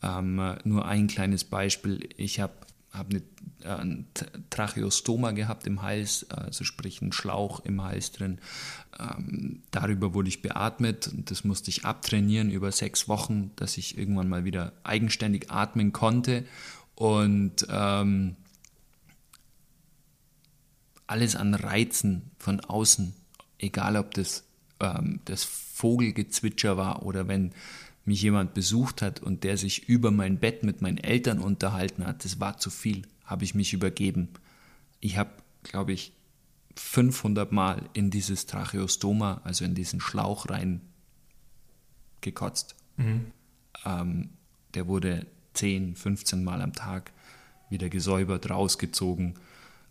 Ähm, nur ein kleines Beispiel. Ich habe hab eine, äh, Tracheostoma gehabt im Hals, also sprich einen Schlauch im Hals drin. Ähm, darüber wurde ich beatmet und das musste ich abtrainieren über sechs Wochen, dass ich irgendwann mal wieder eigenständig atmen konnte. Und ähm, alles an Reizen von außen, egal ob das ähm, das Vogelgezwitscher war oder wenn mich jemand besucht hat und der sich über mein Bett mit meinen Eltern unterhalten hat, das war zu viel, habe ich mich übergeben. Ich habe, glaube ich, 500 Mal in dieses Tracheostoma, also in diesen Schlauch rein gekotzt. Mhm. Ähm, der wurde 10, 15 Mal am Tag wieder gesäubert, rausgezogen,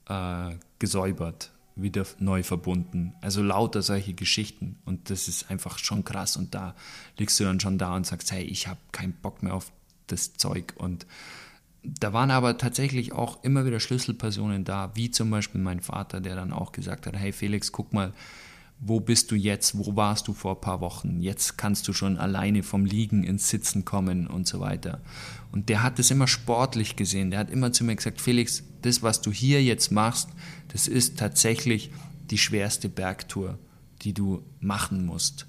äh, gesäubert, wieder neu verbunden. Also lauter solche Geschichten. Und das ist einfach schon krass. Und da liegst du dann schon da und sagst, hey, ich habe keinen Bock mehr auf das Zeug. Und da waren aber tatsächlich auch immer wieder Schlüsselpersonen da, wie zum Beispiel mein Vater, der dann auch gesagt hat, hey Felix, guck mal, wo bist du jetzt, wo warst du vor ein paar Wochen, jetzt kannst du schon alleine vom Liegen ins Sitzen kommen und so weiter. Und der hat es immer sportlich gesehen, der hat immer zu mir gesagt, Felix, das, was du hier jetzt machst, das ist tatsächlich die schwerste Bergtour, die du machen musst.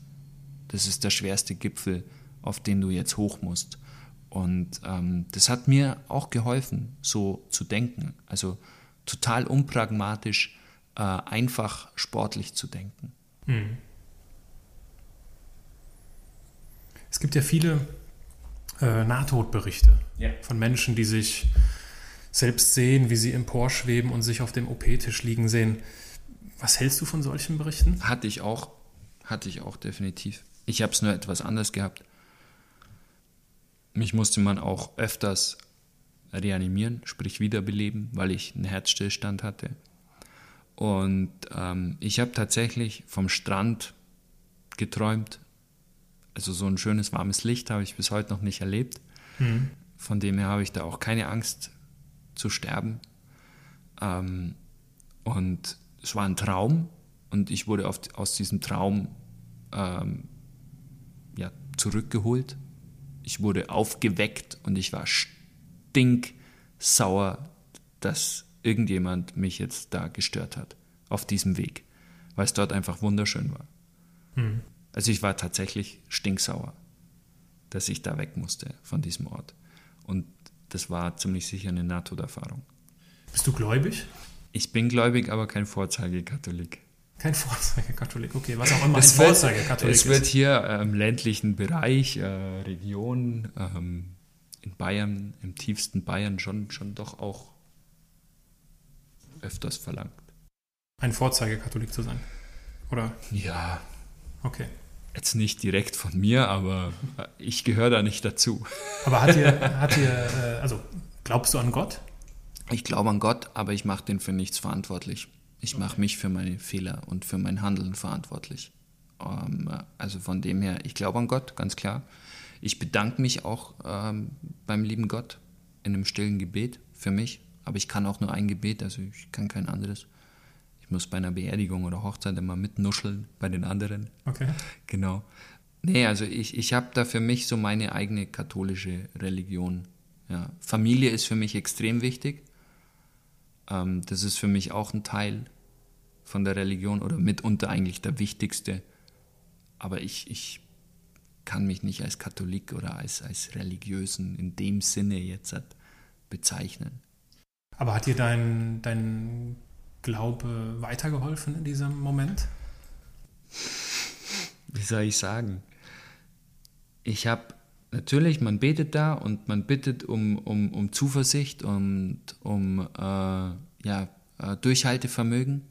Das ist der schwerste Gipfel, auf den du jetzt hoch musst. Und ähm, das hat mir auch geholfen, so zu denken. Also total unpragmatisch, äh, einfach sportlich zu denken. Hm. Es gibt ja viele äh, Nahtodberichte ja. von Menschen, die sich selbst sehen, wie sie emporschweben und sich auf dem OP-Tisch liegen sehen. Was hältst du von solchen Berichten? Hatte ich auch. Hatte ich auch definitiv. Ich habe es nur etwas anders gehabt. Mich musste man auch öfters reanimieren, sprich wiederbeleben, weil ich einen Herzstillstand hatte. Und ähm, ich habe tatsächlich vom Strand geträumt. Also so ein schönes warmes Licht habe ich bis heute noch nicht erlebt. Mhm. Von dem her habe ich da auch keine Angst zu sterben. Ähm, und es war ein Traum und ich wurde auf, aus diesem Traum ähm, ja, zurückgeholt. Ich wurde aufgeweckt und ich war stinksauer, dass irgendjemand mich jetzt da gestört hat auf diesem Weg, weil es dort einfach wunderschön war. Mhm. Also ich war tatsächlich stinksauer, dass ich da weg musste von diesem Ort. Und das war ziemlich sicher eine Nahtoderfahrung. Bist du gläubig? Ich bin gläubig, aber kein Vorzeigekatholik. Kein Vorzeigekatholik, okay, was auch immer es ein Vorzeigekatholik ist. Es wird hier im ländlichen Bereich, äh, Region, ähm, in Bayern, im tiefsten Bayern schon, schon doch auch öfters verlangt. Ein Vorzeigekatholik zu sein, oder? Ja. Okay. Jetzt nicht direkt von mir, aber ich gehöre da nicht dazu. Aber hat ihr, hat ihr äh, also glaubst du an Gott? Ich glaube an Gott, aber ich mache den für nichts verantwortlich. Ich mache mich für meine Fehler und für mein Handeln verantwortlich. Ähm, also von dem her, ich glaube an Gott, ganz klar. Ich bedanke mich auch ähm, beim lieben Gott in einem stillen Gebet für mich, aber ich kann auch nur ein Gebet, also ich kann kein anderes muss bei einer Beerdigung oder Hochzeit immer mitnuscheln bei den anderen. Okay. Genau. Nee, also ich, ich habe da für mich so meine eigene katholische Religion. Ja. Familie ist für mich extrem wichtig. Ähm, das ist für mich auch ein Teil von der Religion oder mitunter eigentlich der wichtigste. Aber ich, ich kann mich nicht als Katholik oder als, als Religiösen in dem Sinne jetzt bezeichnen. Aber hat dir dein, dein Glaube weitergeholfen in diesem Moment? Wie soll ich sagen? ich habe natürlich, man betet da und man bittet um, um, um Zuversicht und um äh, ja, äh, Durchhaltevermögen.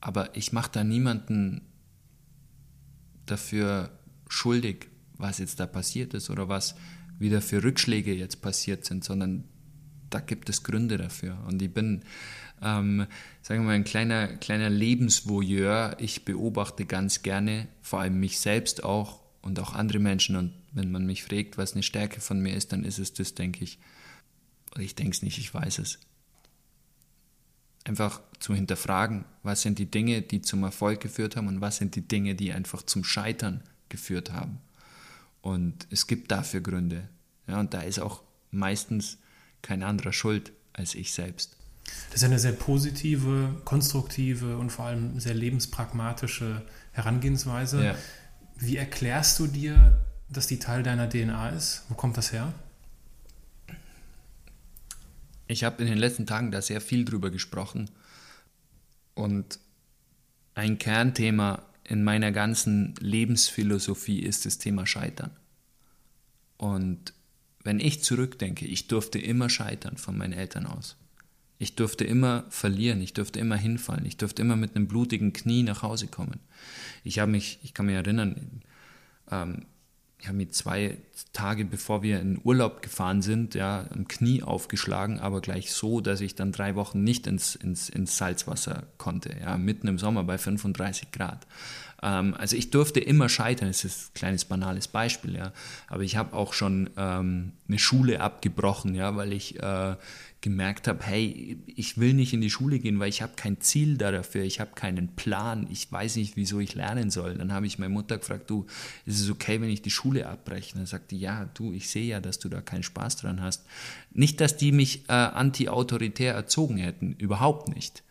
Aber ich mache da niemanden dafür schuldig, was jetzt da passiert ist oder was wieder für Rückschläge jetzt passiert sind, sondern da gibt es Gründe dafür. Und ich bin, ähm, sagen wir mal, ein kleiner, kleiner Lebensvoyeur. Ich beobachte ganz gerne, vor allem mich selbst auch und auch andere Menschen. Und wenn man mich fragt, was eine Stärke von mir ist, dann ist es das, denke ich. Ich denke es nicht, ich weiß es. Einfach zu hinterfragen, was sind die Dinge, die zum Erfolg geführt haben und was sind die Dinge, die einfach zum Scheitern geführt haben. Und es gibt dafür Gründe. Ja, und da ist auch meistens kein anderer schuld als ich selbst. Das ist eine sehr positive, konstruktive und vor allem sehr lebenspragmatische Herangehensweise. Ja. Wie erklärst du dir, dass die Teil deiner DNA ist? Wo kommt das her? Ich habe in den letzten Tagen da sehr viel drüber gesprochen. Und ein Kernthema in meiner ganzen Lebensphilosophie ist das Thema Scheitern. Und wenn ich zurückdenke, ich durfte immer scheitern von meinen Eltern aus. Ich durfte immer verlieren, ich durfte immer hinfallen, ich durfte immer mit einem blutigen Knie nach Hause kommen. Ich habe mich, ich kann mich erinnern, ähm, ich habe mich zwei Tage bevor wir in Urlaub gefahren sind, ja, am Knie aufgeschlagen, aber gleich so, dass ich dann drei Wochen nicht ins, ins, ins Salzwasser konnte, ja, mitten im Sommer bei 35 Grad. Ähm, also ich durfte immer scheitern, das ist ein kleines banales Beispiel, ja. Aber ich habe auch schon ähm, eine Schule abgebrochen, ja, weil ich äh, gemerkt habe, hey, ich will nicht in die Schule gehen, weil ich habe kein Ziel da dafür, ich habe keinen Plan, ich weiß nicht, wieso ich lernen soll. Dann habe ich meine Mutter gefragt, du, ist es okay, wenn ich die Schule abbreche? dann sagte ja, du, ich sehe ja, dass du da keinen Spaß dran hast. Nicht, dass die mich äh, anti-autoritär erzogen hätten, überhaupt nicht.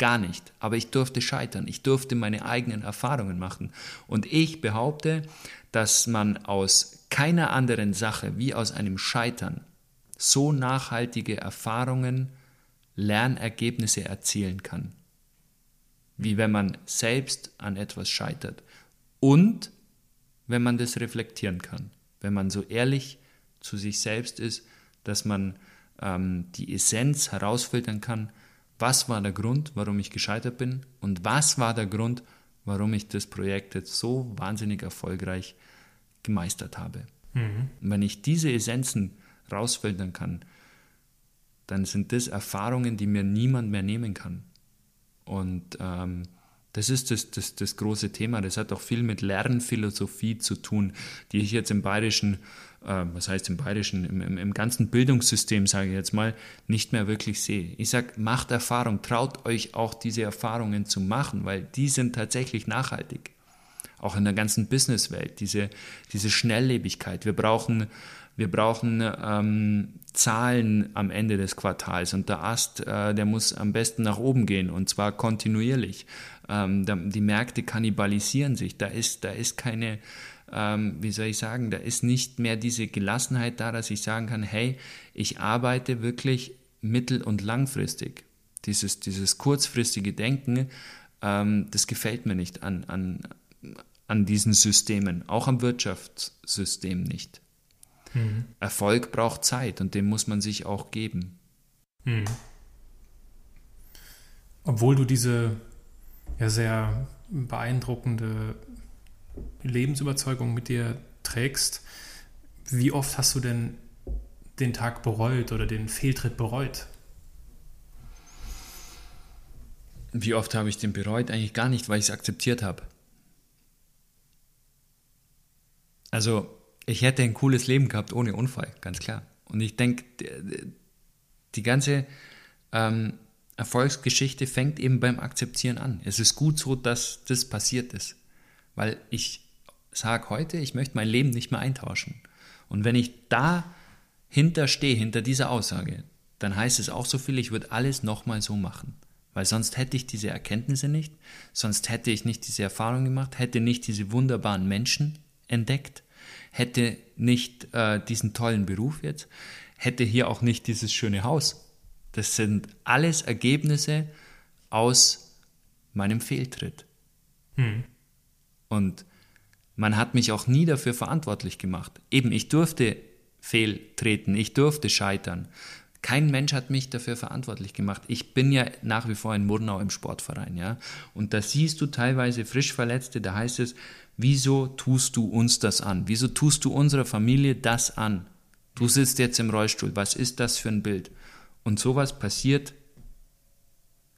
Gar nicht. Aber ich durfte scheitern. Ich durfte meine eigenen Erfahrungen machen. Und ich behaupte, dass man aus keiner anderen Sache wie aus einem Scheitern so nachhaltige Erfahrungen, Lernergebnisse erzielen kann, wie wenn man selbst an etwas scheitert. Und wenn man das reflektieren kann, wenn man so ehrlich zu sich selbst ist, dass man ähm, die Essenz herausfiltern kann, was war der Grund, warum ich gescheitert bin und was war der Grund, warum ich das Projekt jetzt so wahnsinnig erfolgreich gemeistert habe. Mhm. Wenn ich diese Essenzen rausfiltern kann, dann sind das Erfahrungen, die mir niemand mehr nehmen kann. Und ähm, das ist das, das, das große Thema. Das hat auch viel mit Lernphilosophie zu tun, die ich jetzt im bayerischen, was heißt im bayerischen, im, im, im, ganzen Bildungssystem, sage ich jetzt mal, nicht mehr wirklich sehe. Ich sage, macht Erfahrung, traut euch auch diese Erfahrungen zu machen, weil die sind tatsächlich nachhaltig. Auch in der ganzen Businesswelt, diese, diese Schnelllebigkeit. Wir brauchen wir brauchen ähm, Zahlen am Ende des Quartals und der Ast, äh, der muss am besten nach oben gehen und zwar kontinuierlich. Ähm, die Märkte kannibalisieren sich, da ist, da ist keine, ähm, wie soll ich sagen, da ist nicht mehr diese Gelassenheit da, dass ich sagen kann, hey, ich arbeite wirklich mittel- und langfristig. Dieses, dieses kurzfristige Denken, ähm, das gefällt mir nicht an, an, an diesen Systemen, auch am Wirtschaftssystem nicht. Mhm. Erfolg braucht Zeit und dem muss man sich auch geben. Mhm. Obwohl du diese ja sehr beeindruckende Lebensüberzeugung mit dir trägst, wie oft hast du denn den Tag bereut oder den Fehltritt bereut? Wie oft habe ich den bereut? Eigentlich gar nicht, weil ich es akzeptiert habe. Also ich hätte ein cooles Leben gehabt ohne Unfall, ganz klar. Und ich denke, die ganze ähm, Erfolgsgeschichte fängt eben beim Akzeptieren an. Es ist gut so, dass das passiert ist. Weil ich sage heute, ich möchte mein Leben nicht mehr eintauschen. Und wenn ich da hinterstehe, hinter dieser Aussage, dann heißt es auch so viel, ich würde alles nochmal so machen. Weil sonst hätte ich diese Erkenntnisse nicht, sonst hätte ich nicht diese Erfahrung gemacht, hätte nicht diese wunderbaren Menschen entdeckt hätte nicht äh, diesen tollen Beruf jetzt, hätte hier auch nicht dieses schöne Haus. Das sind alles Ergebnisse aus meinem Fehltritt. Hm. Und Man hat mich auch nie dafür verantwortlich gemacht. Eben, ich durfte fehltreten, ich durfte scheitern. Kein Mensch hat mich dafür verantwortlich gemacht. Ich bin ja nach wie vor in Murnau im Sportverein, ja. Und da siehst du teilweise frisch Verletzte, da heißt es, wieso tust du uns das an? Wieso tust du unserer Familie das an? Du sitzt jetzt im Rollstuhl, was ist das für ein Bild? Und sowas passiert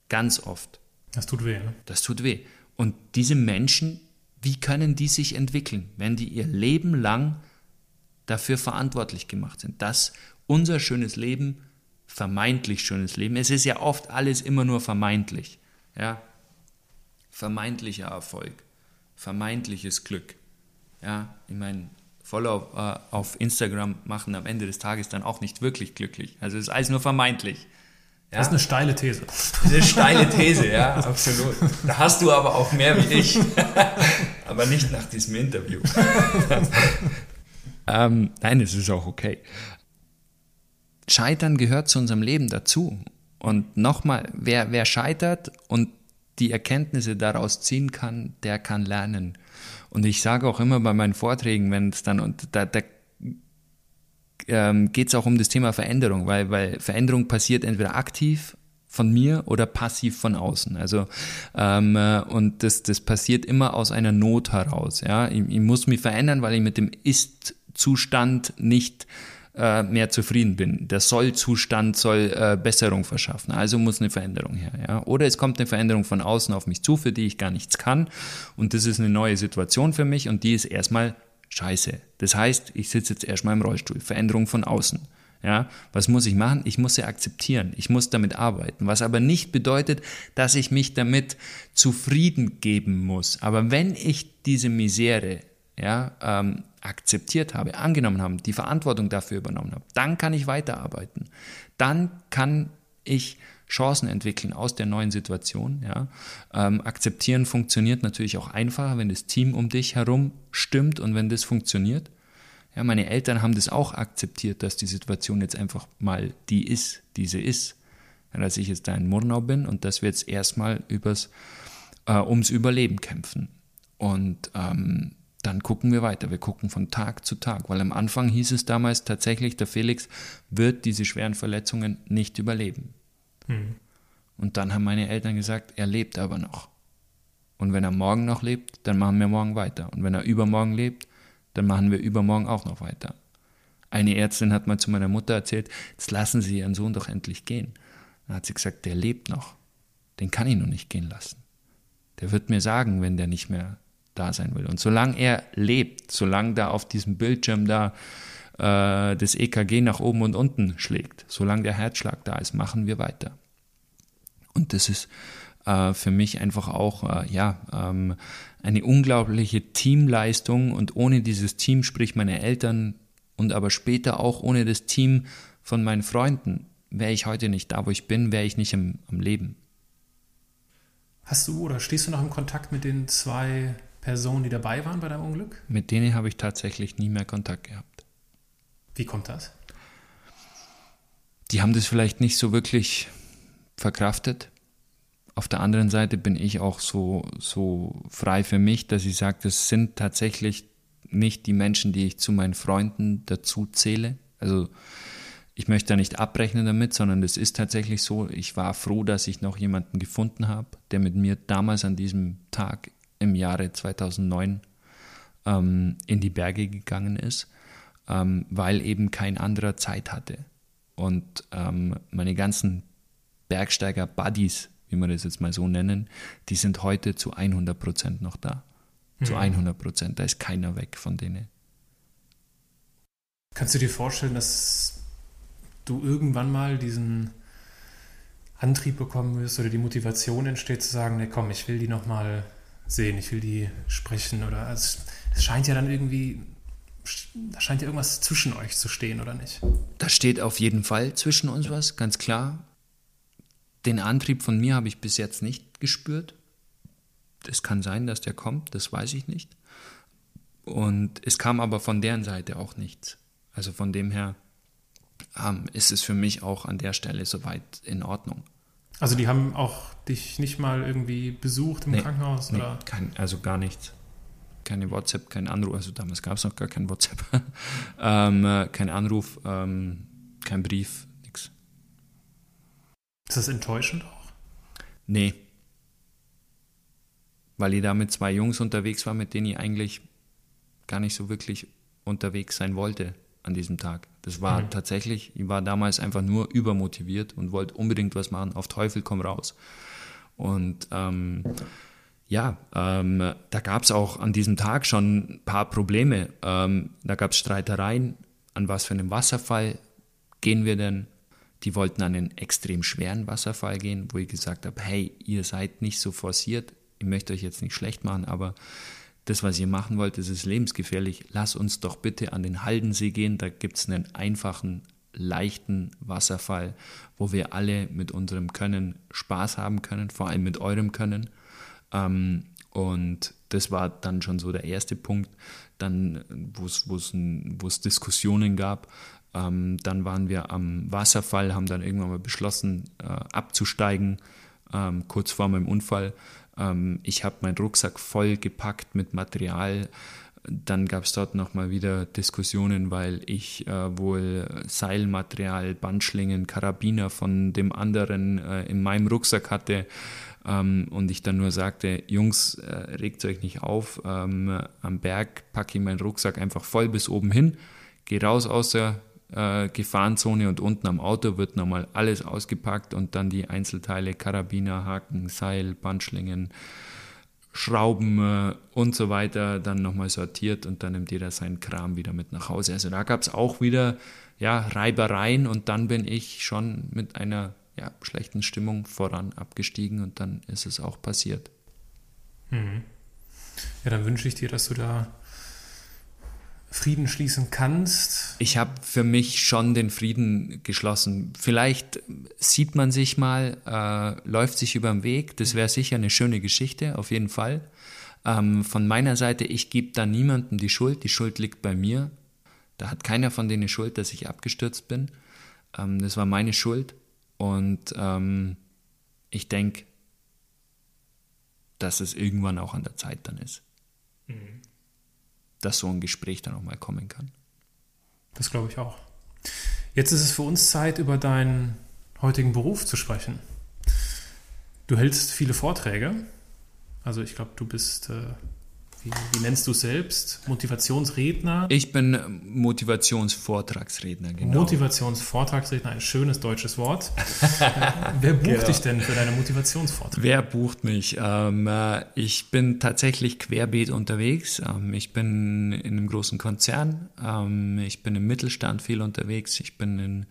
ganz oft. Das tut weh, ne? Das tut weh. Und diese Menschen, wie können die sich entwickeln, wenn die ihr Leben lang dafür verantwortlich gemacht sind, dass unser schönes Leben vermeintlich schönes Leben. Es ist ja oft alles immer nur vermeintlich. Ja? Vermeintlicher Erfolg, vermeintliches Glück. Ja, ich meine, Follower äh, auf Instagram machen am Ende des Tages dann auch nicht wirklich glücklich. Also es ist alles nur vermeintlich. Ja? Das ist eine steile These. Das ist eine steile These, ja, absolut. Da hast du aber auch mehr wie ich. aber nicht nach diesem Interview. ähm, nein, es ist auch okay. Scheitern gehört zu unserem Leben dazu. Und nochmal, wer, wer scheitert und die Erkenntnisse daraus ziehen kann, der kann lernen. Und ich sage auch immer bei meinen Vorträgen, wenn es dann, und da, da ähm, geht es auch um das Thema Veränderung, weil, weil Veränderung passiert entweder aktiv von mir oder passiv von außen. Also ähm, äh, und das, das passiert immer aus einer Not heraus. Ja, ich, ich muss mich verändern, weil ich mit dem Ist-Zustand nicht äh, mehr zufrieden bin. Der Soll-Zustand soll äh, Besserung verschaffen. Also muss eine Veränderung her. Ja? Oder es kommt eine Veränderung von außen auf mich zu, für die ich gar nichts kann. Und das ist eine neue Situation für mich und die ist erstmal scheiße. Das heißt, ich sitze jetzt erstmal im Rollstuhl. Veränderung von außen. Ja, was muss ich machen? Ich muss sie akzeptieren. Ich muss damit arbeiten. Was aber nicht bedeutet, dass ich mich damit zufrieden geben muss. Aber wenn ich diese Misere ja, ähm, akzeptiert habe, angenommen habe, die Verantwortung dafür übernommen habe, dann kann ich weiterarbeiten. Dann kann ich Chancen entwickeln aus der neuen Situation. Ja. Ähm, akzeptieren funktioniert natürlich auch einfacher, wenn das Team um dich herum stimmt und wenn das funktioniert. Ja, meine Eltern haben das auch akzeptiert, dass die Situation jetzt einfach mal die ist, die sie ist. Ja, dass ich jetzt da in Murnau bin und dass wir jetzt erstmal übers, äh, ums Überleben kämpfen. Und ähm, dann gucken wir weiter. Wir gucken von Tag zu Tag, weil am Anfang hieß es damals tatsächlich, der Felix wird diese schweren Verletzungen nicht überleben. Mhm. Und dann haben meine Eltern gesagt, er lebt aber noch. Und wenn er morgen noch lebt, dann machen wir morgen weiter. Und wenn er übermorgen lebt, dann machen wir übermorgen auch noch weiter. Eine Ärztin hat mal zu meiner Mutter erzählt, jetzt lassen Sie Ihren Sohn doch endlich gehen. Dann hat sie gesagt, der lebt noch. Den kann ich noch nicht gehen lassen. Der wird mir sagen, wenn der nicht mehr da sein will. Und solange er lebt, solange da auf diesem Bildschirm da äh, das EKG nach oben und unten schlägt, solange der Herzschlag da ist, machen wir weiter. Und das ist äh, für mich einfach auch äh, ja ähm, eine unglaubliche Teamleistung und ohne dieses Team, sprich meine Eltern und aber später auch ohne das Team von meinen Freunden, wäre ich heute nicht da, wo ich bin, wäre ich nicht im, am Leben. Hast du oder stehst du noch im Kontakt mit den zwei Personen, die dabei waren bei deinem Unglück? Mit denen habe ich tatsächlich nie mehr Kontakt gehabt. Wie kommt das? Die haben das vielleicht nicht so wirklich verkraftet. Auf der anderen Seite bin ich auch so, so frei für mich, dass ich sage, das sind tatsächlich nicht die Menschen, die ich zu meinen Freunden dazu zähle. Also ich möchte da nicht abrechnen damit, sondern es ist tatsächlich so, ich war froh, dass ich noch jemanden gefunden habe, der mit mir damals an diesem Tag im Jahre 2009 ähm, in die Berge gegangen ist, ähm, weil eben kein anderer Zeit hatte. Und ähm, meine ganzen Bergsteiger-Buddies, wie wir das jetzt mal so nennen, die sind heute zu 100 Prozent noch da. Mhm. Zu 100 Prozent. Da ist keiner weg von denen. Kannst du dir vorstellen, dass du irgendwann mal diesen Antrieb bekommen wirst oder die Motivation entsteht zu sagen, nee, komm, ich will die nochmal sehen, ich will die sprechen oder es, es scheint ja dann irgendwie, da scheint ja irgendwas zwischen euch zu stehen, oder nicht? Da steht auf jeden Fall zwischen uns was, ganz klar. Den Antrieb von mir habe ich bis jetzt nicht gespürt. Es kann sein, dass der kommt, das weiß ich nicht. Und es kam aber von deren Seite auch nichts. Also von dem her ähm, ist es für mich auch an der Stelle soweit in Ordnung. Also die haben auch dich nicht mal irgendwie besucht im nee, Krankenhaus? Nee, Kein, also gar nichts. keine WhatsApp, kein Anruf, also damals gab es noch gar kein WhatsApp, ähm, äh, kein Anruf, ähm, kein Brief, nichts. Ist das enttäuschend auch? Nee. Weil ich da mit zwei Jungs unterwegs war, mit denen ich eigentlich gar nicht so wirklich unterwegs sein wollte an diesem Tag. Das war mhm. tatsächlich, ich war damals einfach nur übermotiviert und wollte unbedingt was machen, auf Teufel komm raus. Und ähm, ja, ähm, da gab es auch an diesem Tag schon ein paar Probleme. Ähm, da gab es Streitereien, an was für einem Wasserfall gehen wir denn? Die wollten an einen extrem schweren Wasserfall gehen, wo ich gesagt habe, hey, ihr seid nicht so forciert, ich möchte euch jetzt nicht schlecht machen, aber das, was ihr machen wollt, das ist lebensgefährlich. Lass uns doch bitte an den Haldensee gehen, da gibt es einen einfachen, leichten Wasserfall, wo wir alle mit unserem Können Spaß haben können, vor allem mit eurem Können. Ähm, und das war dann schon so der erste Punkt, dann, wo es Diskussionen gab. Ähm, dann waren wir am Wasserfall, haben dann irgendwann mal beschlossen, äh, abzusteigen, ähm, kurz vor meinem Unfall. Ähm, ich habe meinen Rucksack voll gepackt mit Material. Dann gab es dort nochmal wieder Diskussionen, weil ich äh, wohl Seilmaterial, Bandschlingen, Karabiner von dem anderen äh, in meinem Rucksack hatte. Ähm, und ich dann nur sagte, Jungs, äh, regt euch nicht auf, ähm, am Berg packe ich meinen Rucksack einfach voll bis oben hin, gehe raus aus der äh, Gefahrenzone und unten am Auto wird nochmal alles ausgepackt und dann die Einzelteile, Karabiner, Haken, Seil, Bandschlingen, Schrauben äh, und so weiter dann nochmal sortiert und dann nimmt jeder seinen Kram wieder mit nach Hause. Also da gab es auch wieder ja, Reibereien und dann bin ich schon mit einer ja, schlechten Stimmung voran abgestiegen und dann ist es auch passiert. Mhm. Ja, dann wünsche ich dir, dass du da Frieden schließen kannst. Ich habe für mich schon den Frieden geschlossen. Vielleicht sieht man sich mal, äh, läuft sich über den Weg. Das wäre sicher eine schöne Geschichte, auf jeden Fall. Ähm, von meiner Seite, ich gebe da niemandem die Schuld. Die Schuld liegt bei mir. Da hat keiner von denen Schuld, dass ich abgestürzt bin. Ähm, das war meine Schuld. Und ähm, ich denke, dass es irgendwann auch an der Zeit dann ist, mhm. Dass so ein Gespräch dann auch mal kommen kann. Das glaube ich auch. Jetzt ist es für uns Zeit, über deinen heutigen Beruf zu sprechen. Du hältst viele Vorträge. Also ich glaube, du bist äh, wie, wie nennst du selbst? Motivationsredner? Ich bin Motivationsvortragsredner, genau. Motivationsvortragsredner, ein schönes deutsches Wort. Wer bucht genau. dich denn für deine Motivationsvorträge? Wer bucht mich? Ähm, äh, ich bin tatsächlich querbeet unterwegs. Ähm, ich bin in einem großen Konzern. Ähm, ich bin im Mittelstand viel unterwegs. Ich bin in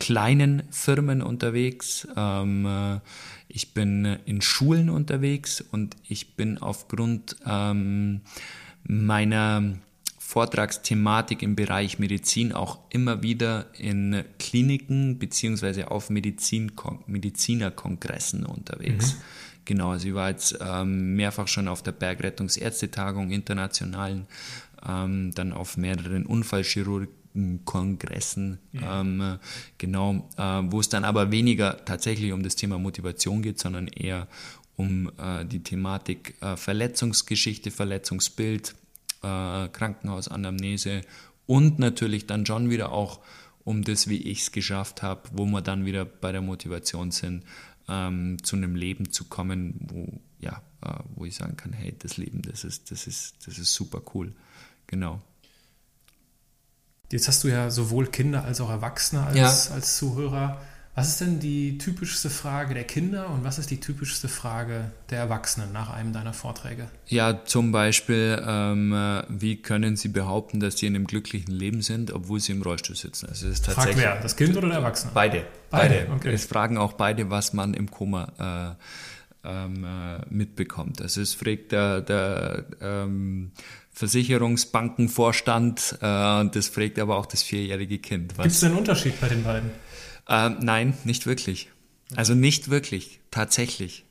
kleinen Firmen unterwegs. Äh, ich bin in Schulen unterwegs und ich bin aufgrund ähm, meiner Vortragsthematik im Bereich Medizin auch immer wieder in Kliniken beziehungsweise auf Medizin, Medizinerkongressen unterwegs. Mhm. Genau, also ich war jetzt ähm, mehrfach schon auf der Bergrettungsärztetagung internationalen, ähm, dann auf mehreren Unfallchirurg Kongressen, ja. ähm, genau, äh, wo es dann aber weniger tatsächlich um das Thema Motivation geht, sondern eher um äh, die Thematik äh, Verletzungsgeschichte, Verletzungsbild, äh, Krankenhausanamnese und natürlich dann schon wieder auch um das, wie ich es geschafft habe, wo wir dann wieder bei der Motivation sind, ähm, zu einem Leben zu kommen, wo, ja, äh, wo ich sagen kann, hey, das Leben, das ist, das ist, das ist super cool. Genau. Jetzt hast du ja sowohl Kinder als auch Erwachsene als, ja. als Zuhörer. Was ist denn die typischste Frage der Kinder und was ist die typischste Frage der Erwachsenen nach einem deiner Vorträge? Ja, zum Beispiel, ähm, wie können sie behaupten, dass sie in einem glücklichen Leben sind, obwohl sie im Rollstuhl sitzen? Also es ist tatsächlich Frag wer, das Kind oder der Erwachsene? Beide. Beide. beide. Okay. Es fragen auch beide, was man im Koma äh, ähm, äh, mitbekommt. Also es fragt der, der ähm, Versicherungsbankenvorstand. Äh, das fragt aber auch das vierjährige Kind. Gibt es einen Unterschied bei den beiden? Äh, nein, nicht wirklich. Also nicht wirklich, tatsächlich.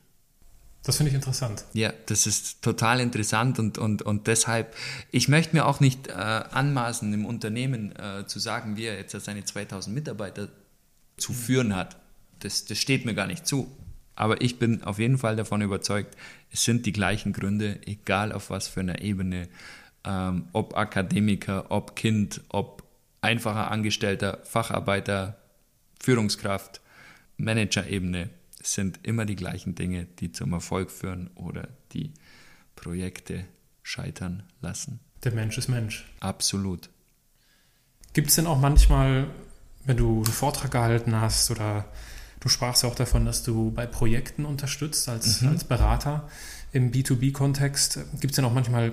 Das finde ich interessant. Ja, das ist total interessant und, und, und deshalb, ich möchte mir auch nicht äh, anmaßen, im Unternehmen äh, zu sagen, wie er jetzt seine 2000 Mitarbeiter zu führen hat. Das, das steht mir gar nicht zu. Aber ich bin auf jeden Fall davon überzeugt, es sind die gleichen Gründe, egal auf was für einer Ebene, ähm, ob Akademiker, ob Kind, ob einfacher Angestellter, Facharbeiter, Führungskraft, Managerebene. Es sind immer die gleichen Dinge, die zum Erfolg führen oder die Projekte scheitern lassen. Der Mensch ist Mensch. Absolut. Gibt es denn auch manchmal, wenn du einen Vortrag gehalten hast oder du sprachst ja auch davon, dass du bei Projekten unterstützt als, mhm. als Berater im B2B-Kontext, gibt es denn auch manchmal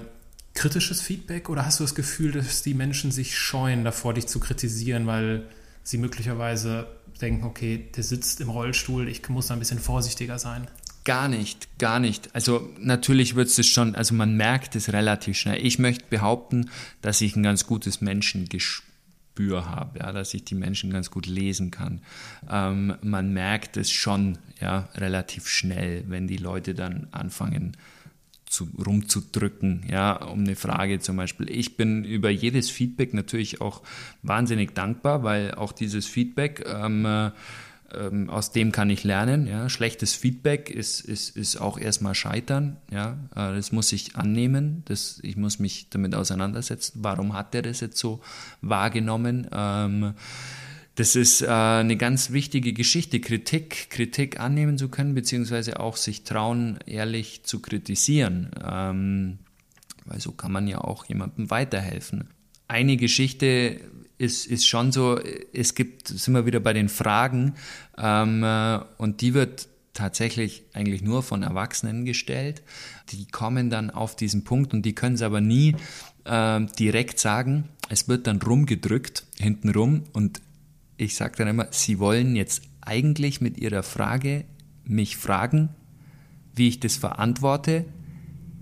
kritisches Feedback oder hast du das Gefühl, dass die Menschen sich scheuen davor, dich zu kritisieren, weil sie möglicherweise denken, okay, der sitzt im Rollstuhl, ich muss da ein bisschen vorsichtiger sein? Gar nicht, gar nicht. Also natürlich wird es schon, also man merkt es relativ schnell. Ich möchte behaupten, dass ich ein ganz gutes Menschengespür habe, ja, dass ich die Menschen ganz gut lesen kann. Ähm, man merkt es schon, ja, relativ schnell, wenn die Leute dann anfangen, zu, rumzudrücken, ja, um eine Frage zum Beispiel. Ich bin über jedes Feedback natürlich auch wahnsinnig dankbar, weil auch dieses Feedback, ähm, äh, ähm, aus dem kann ich lernen. Ja. Schlechtes Feedback ist, ist, ist auch erstmal Scheitern. Ja. Äh, das muss ich annehmen. Das, ich muss mich damit auseinandersetzen. Warum hat der das jetzt so wahrgenommen? Ähm, das ist äh, eine ganz wichtige Geschichte, Kritik, Kritik annehmen zu können, beziehungsweise auch sich trauen, ehrlich zu kritisieren. Ähm, weil so kann man ja auch jemandem weiterhelfen. Eine Geschichte ist, ist schon so, es gibt, sind wir wieder bei den Fragen, ähm, äh, und die wird tatsächlich eigentlich nur von Erwachsenen gestellt. Die kommen dann auf diesen Punkt und die können es aber nie äh, direkt sagen. Es wird dann rumgedrückt, hinten rum und ich sage dann immer, Sie wollen jetzt eigentlich mit Ihrer Frage mich fragen, wie ich das verantworte,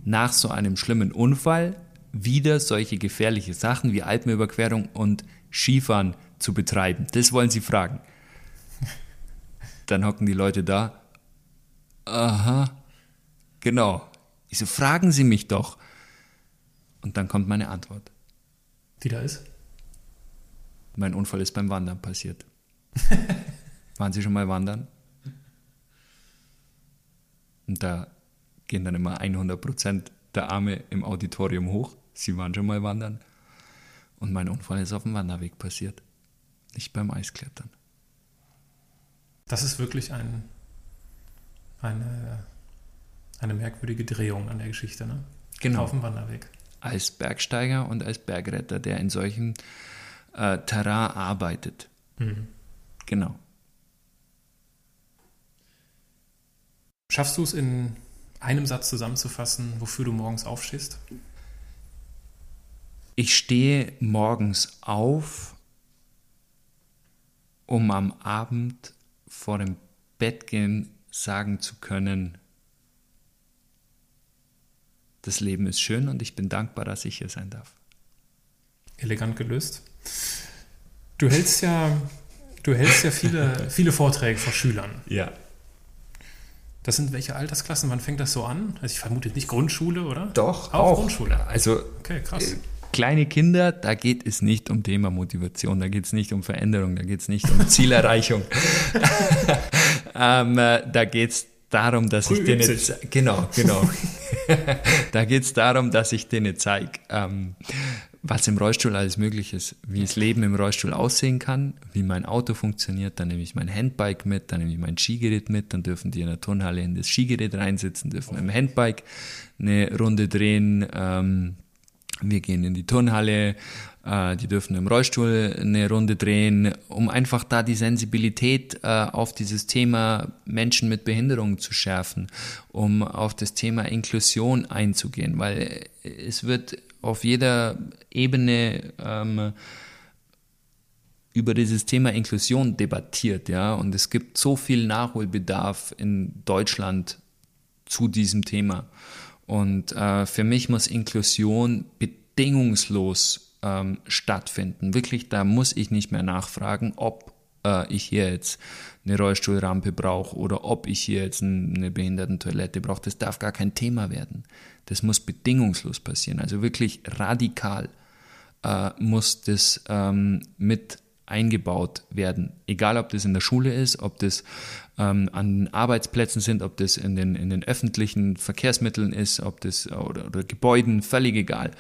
nach so einem schlimmen Unfall wieder solche gefährliche Sachen wie Alpenüberquerung und Skifahren zu betreiben. Das wollen Sie fragen. Dann hocken die Leute da. Aha, genau. Ich so, fragen Sie mich doch. Und dann kommt meine Antwort. Die da ist? Mein Unfall ist beim Wandern passiert. Waren Sie schon mal wandern? Und da gehen dann immer 100% der Arme im Auditorium hoch. Sie waren schon mal wandern. Und mein Unfall ist auf dem Wanderweg passiert. Nicht beim Eisklettern. Das ist wirklich ein, eine, eine merkwürdige Drehung an der Geschichte, ne? Genau. Auf dem Wanderweg. Als Bergsteiger und als Bergretter, der in solchen äh, Terrain arbeitet. Mhm. Genau. Schaffst du es in einem Satz zusammenzufassen, wofür du morgens aufstehst? Ich stehe morgens auf, um am Abend vor dem Bett gehen sagen zu können, das Leben ist schön und ich bin dankbar, dass ich hier sein darf. Elegant gelöst. Du hältst ja, du hältst ja viele, viele Vorträge vor Schülern. Ja. Das sind welche Altersklassen? Wann fängt das so an? Also ich vermute nicht Grundschule, oder? Doch, auch, auch. Grundschule. Also okay, krass. Kleine Kinder, da geht es nicht um Thema Motivation, da geht es nicht um Veränderung, da geht es nicht um Zielerreichung. ähm, äh, da geht es darum, dass ich denen genau, genau. da geht es darum, dass ich denen zeige, ähm, was im Rollstuhl alles möglich ist, wie das Leben im Rollstuhl aussehen kann, wie mein Auto funktioniert, dann nehme ich mein Handbike mit, dann nehme ich mein Skigerät mit, dann dürfen die in der Turnhalle in das Skigerät reinsitzen, dürfen im Handbike eine Runde drehen, ähm, wir gehen in die Turnhalle, äh, die dürfen im Rollstuhl eine Runde drehen, um einfach da die Sensibilität äh, auf dieses Thema Menschen mit Behinderungen zu schärfen, um auf das Thema Inklusion einzugehen, weil es wird auf jeder Ebene ähm, über dieses Thema Inklusion debattiert, ja, und es gibt so viel Nachholbedarf in Deutschland zu diesem Thema. Und äh, für mich muss Inklusion bedingungslos ähm, stattfinden. Wirklich, da muss ich nicht mehr nachfragen, ob äh, ich hier jetzt eine Rollstuhlrampe brauche oder ob ich hier jetzt eine Behindertentoilette brauche. Das darf gar kein Thema werden. Das muss bedingungslos passieren. Also wirklich radikal äh, muss das ähm, mit eingebaut werden. Egal, ob das in der Schule ist, ob das ähm, an Arbeitsplätzen sind, ob das in den, in den öffentlichen Verkehrsmitteln ist, ob das oder, oder Gebäuden, völlig egal.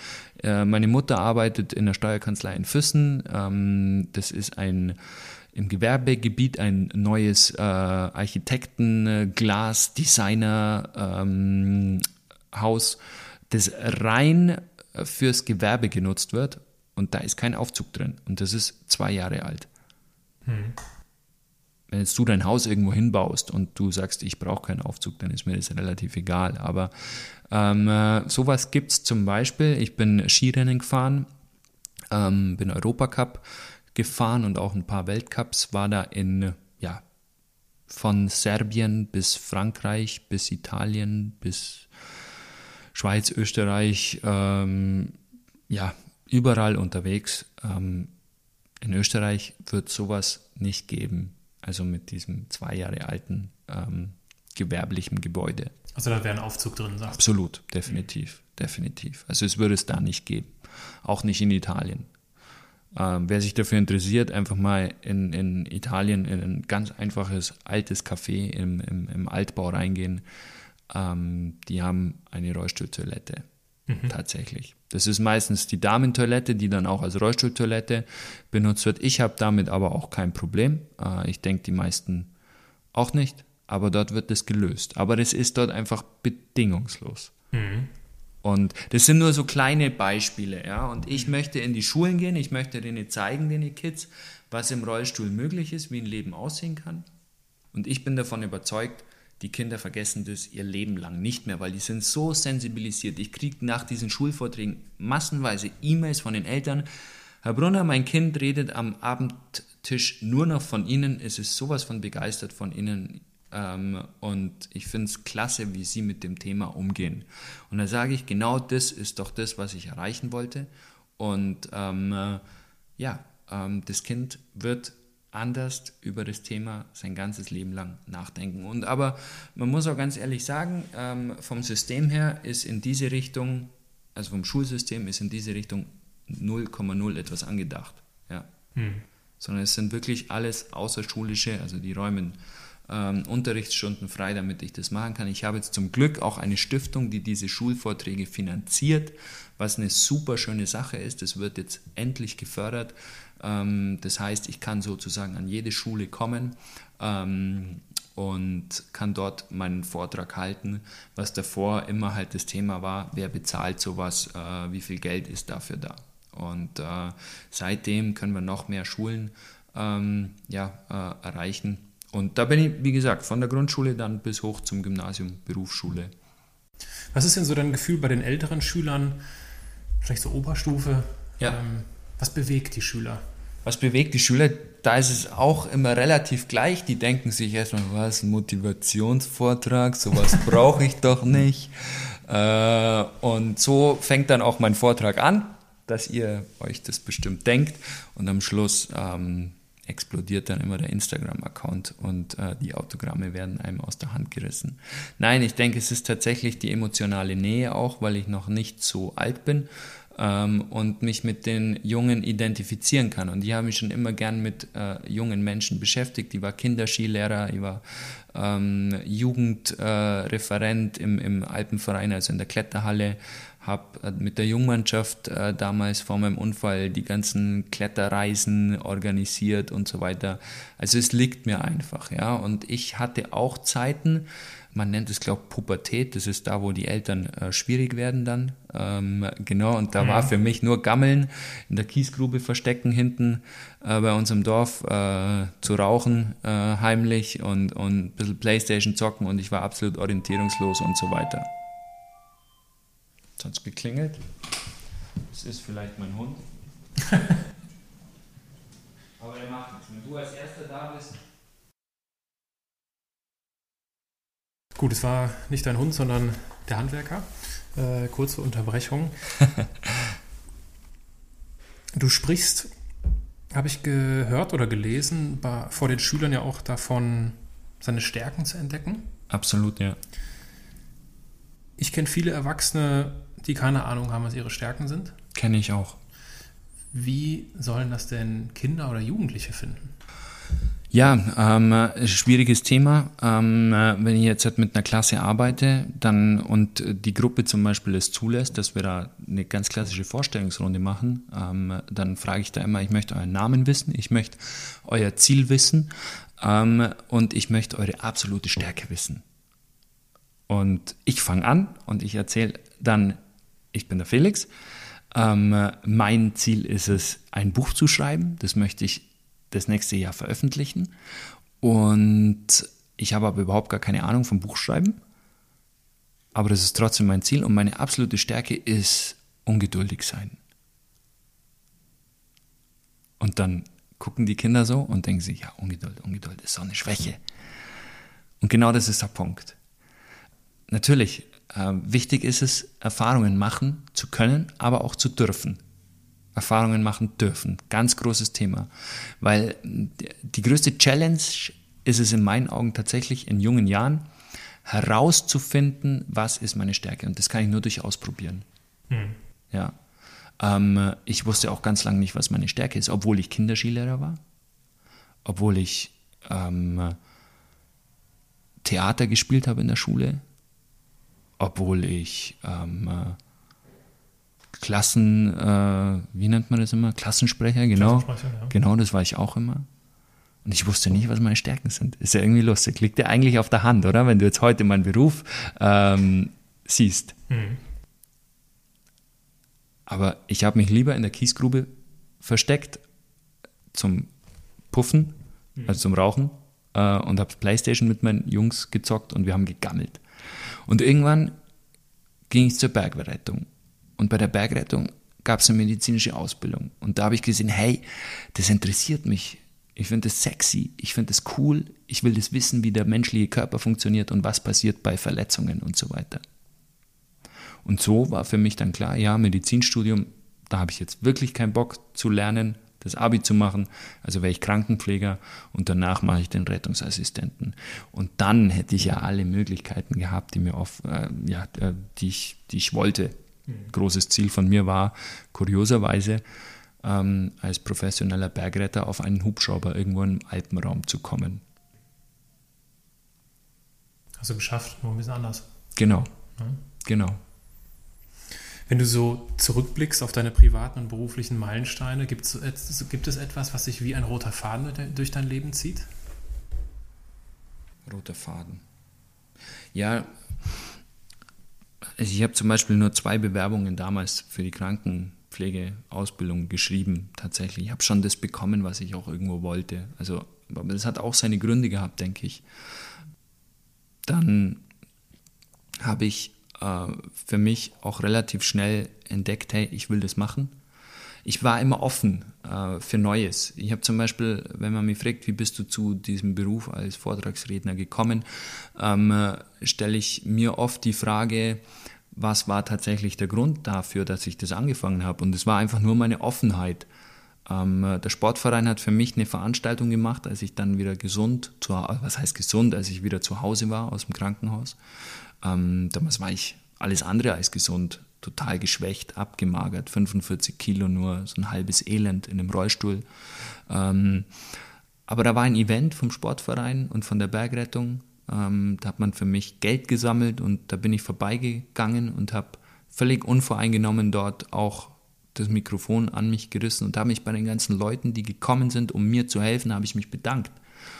Äh, meine Mutter arbeitet in der Steuerkanzlei in Füssen. Ähm, das ist ein im Gewerbegebiet ein neues äh, Architekten, Glas, Designer ähm, das rein fürs Gewerbe genutzt wird und da ist kein Aufzug drin und das ist zwei Jahre alt. Hm. Wenn jetzt du dein Haus irgendwo hinbaust und du sagst, ich brauche keinen Aufzug, dann ist mir das relativ egal. Aber ähm, äh, sowas gibt es zum Beispiel. Ich bin Skirennen gefahren, ähm, bin Europacup gefahren und auch ein paar Weltcups, war da in, ja, von Serbien bis Frankreich, bis Italien, bis Schweiz, Österreich, ähm, ja, überall unterwegs. Ähm, in Österreich wird sowas nicht geben, also mit diesem zwei Jahre alten ähm, gewerblichen Gebäude. Also da wäre ein Aufzug drin, sagst Absolut, definitiv, definitiv. Also es würde es da nicht geben, auch nicht in Italien. Ähm, wer sich dafür interessiert, einfach mal in, in Italien in ein ganz einfaches altes Café im, im, im Altbau reingehen. Ähm, die haben eine Rollstuhltoilette. Mhm. Tatsächlich. Das ist meistens die Damentoilette, die dann auch als Rollstuhltoilette benutzt wird. Ich habe damit aber auch kein Problem. Äh, ich denke, die meisten auch nicht. Aber dort wird das gelöst. Aber das ist dort einfach bedingungslos. Mhm. Und das sind nur so kleine Beispiele, ja. Und ich möchte in die Schulen gehen, ich möchte denen zeigen, den Kids, was im Rollstuhl möglich ist, wie ein Leben aussehen kann. Und ich bin davon überzeugt, die Kinder vergessen das ihr Leben lang nicht mehr, weil die sind so sensibilisiert. Ich kriege nach diesen Schulvorträgen massenweise E-Mails von den Eltern. Herr Brunner, mein Kind redet am Abendtisch nur noch von Ihnen. Es ist sowas von begeistert von Ihnen. Ähm, und ich finde es klasse, wie Sie mit dem Thema umgehen. Und da sage ich, genau das ist doch das, was ich erreichen wollte. Und ähm, äh, ja, ähm, das Kind wird anders über das Thema sein ganzes Leben lang nachdenken. Und aber man muss auch ganz ehrlich sagen, ähm, vom System her ist in diese Richtung, also vom Schulsystem ist in diese Richtung 0,0 etwas angedacht. Ja. Hm. Sondern es sind wirklich alles außerschulische, also die räumen ähm, Unterrichtsstunden frei, damit ich das machen kann. Ich habe jetzt zum Glück auch eine Stiftung, die diese Schulvorträge finanziert, was eine super schöne Sache ist. Das wird jetzt endlich gefördert. Ähm, das heißt, ich kann sozusagen an jede Schule kommen ähm, und kann dort meinen Vortrag halten, was davor immer halt das Thema war, wer bezahlt sowas, äh, wie viel Geld ist dafür da. Und äh, seitdem können wir noch mehr Schulen ähm, ja, äh, erreichen und da bin ich, wie gesagt, von der Grundschule dann bis hoch zum Gymnasium, Berufsschule. Was ist denn so dein Gefühl bei den älteren Schülern, vielleicht so Oberstufe? Ja. Was bewegt die Schüler? Was bewegt die Schüler? Da ist es auch immer relativ gleich. Die denken sich erstmal, was, Motivationsvortrag, sowas brauche ich doch nicht. Äh, und so fängt dann auch mein Vortrag an, dass ihr euch das bestimmt denkt. Und am Schluss ähm, explodiert dann immer der Instagram-Account und äh, die Autogramme werden einem aus der Hand gerissen. Nein, ich denke, es ist tatsächlich die emotionale Nähe auch, weil ich noch nicht so alt bin ähm, und mich mit den Jungen identifizieren kann. Und ich habe mich schon immer gern mit äh, jungen Menschen beschäftigt. Ich war Kinderskilehrer, ich war ähm, Jugendreferent äh, im, im Alpenverein, also in der Kletterhalle habe äh, mit der Jungmannschaft äh, damals vor meinem Unfall die ganzen Kletterreisen organisiert und so weiter. Also es liegt mir einfach, ja. Und ich hatte auch Zeiten, man nennt es, glaube ich, Pubertät, das ist da, wo die Eltern äh, schwierig werden dann. Ähm, genau, und da mhm. war für mich nur Gammeln, in der Kiesgrube verstecken hinten äh, bei uns im Dorf, äh, zu rauchen äh, heimlich und, und ein bisschen Playstation zocken und ich war absolut orientierungslos und so weiter. Es geklingelt. Das ist vielleicht mein Hund. Aber der macht nichts. Wenn du als Erster da bist. Gut, es war nicht dein Hund, sondern der Handwerker. Äh, kurze Unterbrechung. du sprichst, habe ich gehört oder gelesen, vor den Schülern ja auch davon, seine Stärken zu entdecken. Absolut, ja. Ich kenne viele Erwachsene, die keine Ahnung haben, was ihre Stärken sind. Kenne ich auch. Wie sollen das denn Kinder oder Jugendliche finden? Ja, ähm, schwieriges Thema. Ähm, wenn ich jetzt halt mit einer Klasse arbeite dann, und die Gruppe zum Beispiel es zulässt, dass wir da eine ganz klassische Vorstellungsrunde machen, ähm, dann frage ich da immer, ich möchte euren Namen wissen, ich möchte euer Ziel wissen ähm, und ich möchte eure absolute Stärke wissen. Und ich fange an und ich erzähle dann, ich bin der Felix. Ähm, mein Ziel ist es, ein Buch zu schreiben. Das möchte ich das nächste Jahr veröffentlichen. Und ich habe aber überhaupt gar keine Ahnung vom Buchschreiben. Aber das ist trotzdem mein Ziel und meine absolute Stärke ist ungeduldig sein. Und dann gucken die Kinder so und denken sich, ja, Ungeduld, Ungeduld ist so eine Schwäche. Und genau das ist der Punkt. Natürlich, äh, wichtig ist es, Erfahrungen machen zu können, aber auch zu dürfen. Erfahrungen machen dürfen. Ganz großes Thema. Weil die größte Challenge ist es in meinen Augen tatsächlich in jungen Jahren herauszufinden, was ist meine Stärke. Und das kann ich nur durch Ausprobieren. Mhm. Ja. Ähm, ich wusste auch ganz lange nicht, was meine Stärke ist, obwohl ich Kinderskilehrer war, obwohl ich ähm, Theater gespielt habe in der Schule, obwohl ich ähm, Klassen, äh, wie nennt man das immer? Klassensprecher, genau. Klassensprecher, ja. Genau, das war ich auch immer. Und ich wusste nicht, was meine Stärken sind. Ist ja irgendwie lustig. Liegt ja eigentlich auf der Hand, oder? Wenn du jetzt heute meinen Beruf ähm, siehst. Mhm. Aber ich habe mich lieber in der Kiesgrube versteckt zum Puffen, mhm. also zum Rauchen, äh, und habe Playstation mit meinen Jungs gezockt und wir haben gegammelt. Und irgendwann ging ich zur Bergrettung. Und bei der Bergrettung gab es eine medizinische Ausbildung. Und da habe ich gesehen, hey, das interessiert mich. Ich finde das sexy, ich finde das cool, ich will das wissen, wie der menschliche Körper funktioniert und was passiert bei Verletzungen und so weiter. Und so war für mich dann klar, ja, Medizinstudium, da habe ich jetzt wirklich keinen Bock zu lernen, das Abi zu machen. Also wäre ich Krankenpfleger und danach mache ich den Rettungsassistenten. Und dann hätte ich ja alle Möglichkeiten gehabt, die mir oft, äh, ja, äh, die ich, die ich wollte. Mhm. Großes Ziel von mir war, kurioserweise, ähm, als professioneller Bergretter auf einen Hubschrauber irgendwo im Alpenraum zu kommen. Hast du geschafft, nur ein bisschen anders. Genau. Ja. Genau. Wenn du so zurückblickst auf deine privaten und beruflichen Meilensteine, gibt es, gibt es etwas, was sich wie ein roter Faden durch dein Leben zieht? Roter Faden. Ja, also ich habe zum Beispiel nur zwei Bewerbungen damals für die Krankenpflegeausbildung geschrieben, tatsächlich. Ich habe schon das bekommen, was ich auch irgendwo wollte. Also, aber das hat auch seine Gründe gehabt, denke ich. Dann habe ich äh, für mich auch relativ schnell entdeckt, hey, ich will das machen. Ich war immer offen äh, für Neues. Ich habe zum Beispiel, wenn man mich fragt, wie bist du zu diesem Beruf als Vortragsredner gekommen, ähm, äh, stelle ich mir oft die Frage, was war tatsächlich der Grund dafür, dass ich das angefangen habe. Und es war einfach nur meine Offenheit. Ähm, der Sportverein hat für mich eine Veranstaltung gemacht, als ich dann wieder gesund, zu, was heißt gesund, als ich wieder zu Hause war aus dem Krankenhaus. Ähm, damals war ich alles andere als gesund, total geschwächt, abgemagert, 45 Kilo nur, so ein halbes Elend in einem Rollstuhl. Ähm, aber da war ein Event vom Sportverein und von der Bergrettung ähm, da hat man für mich Geld gesammelt und da bin ich vorbeigegangen und habe völlig unvoreingenommen dort auch das Mikrofon an mich gerissen und habe mich bei den ganzen Leuten, die gekommen sind, um mir zu helfen, habe ich mich bedankt.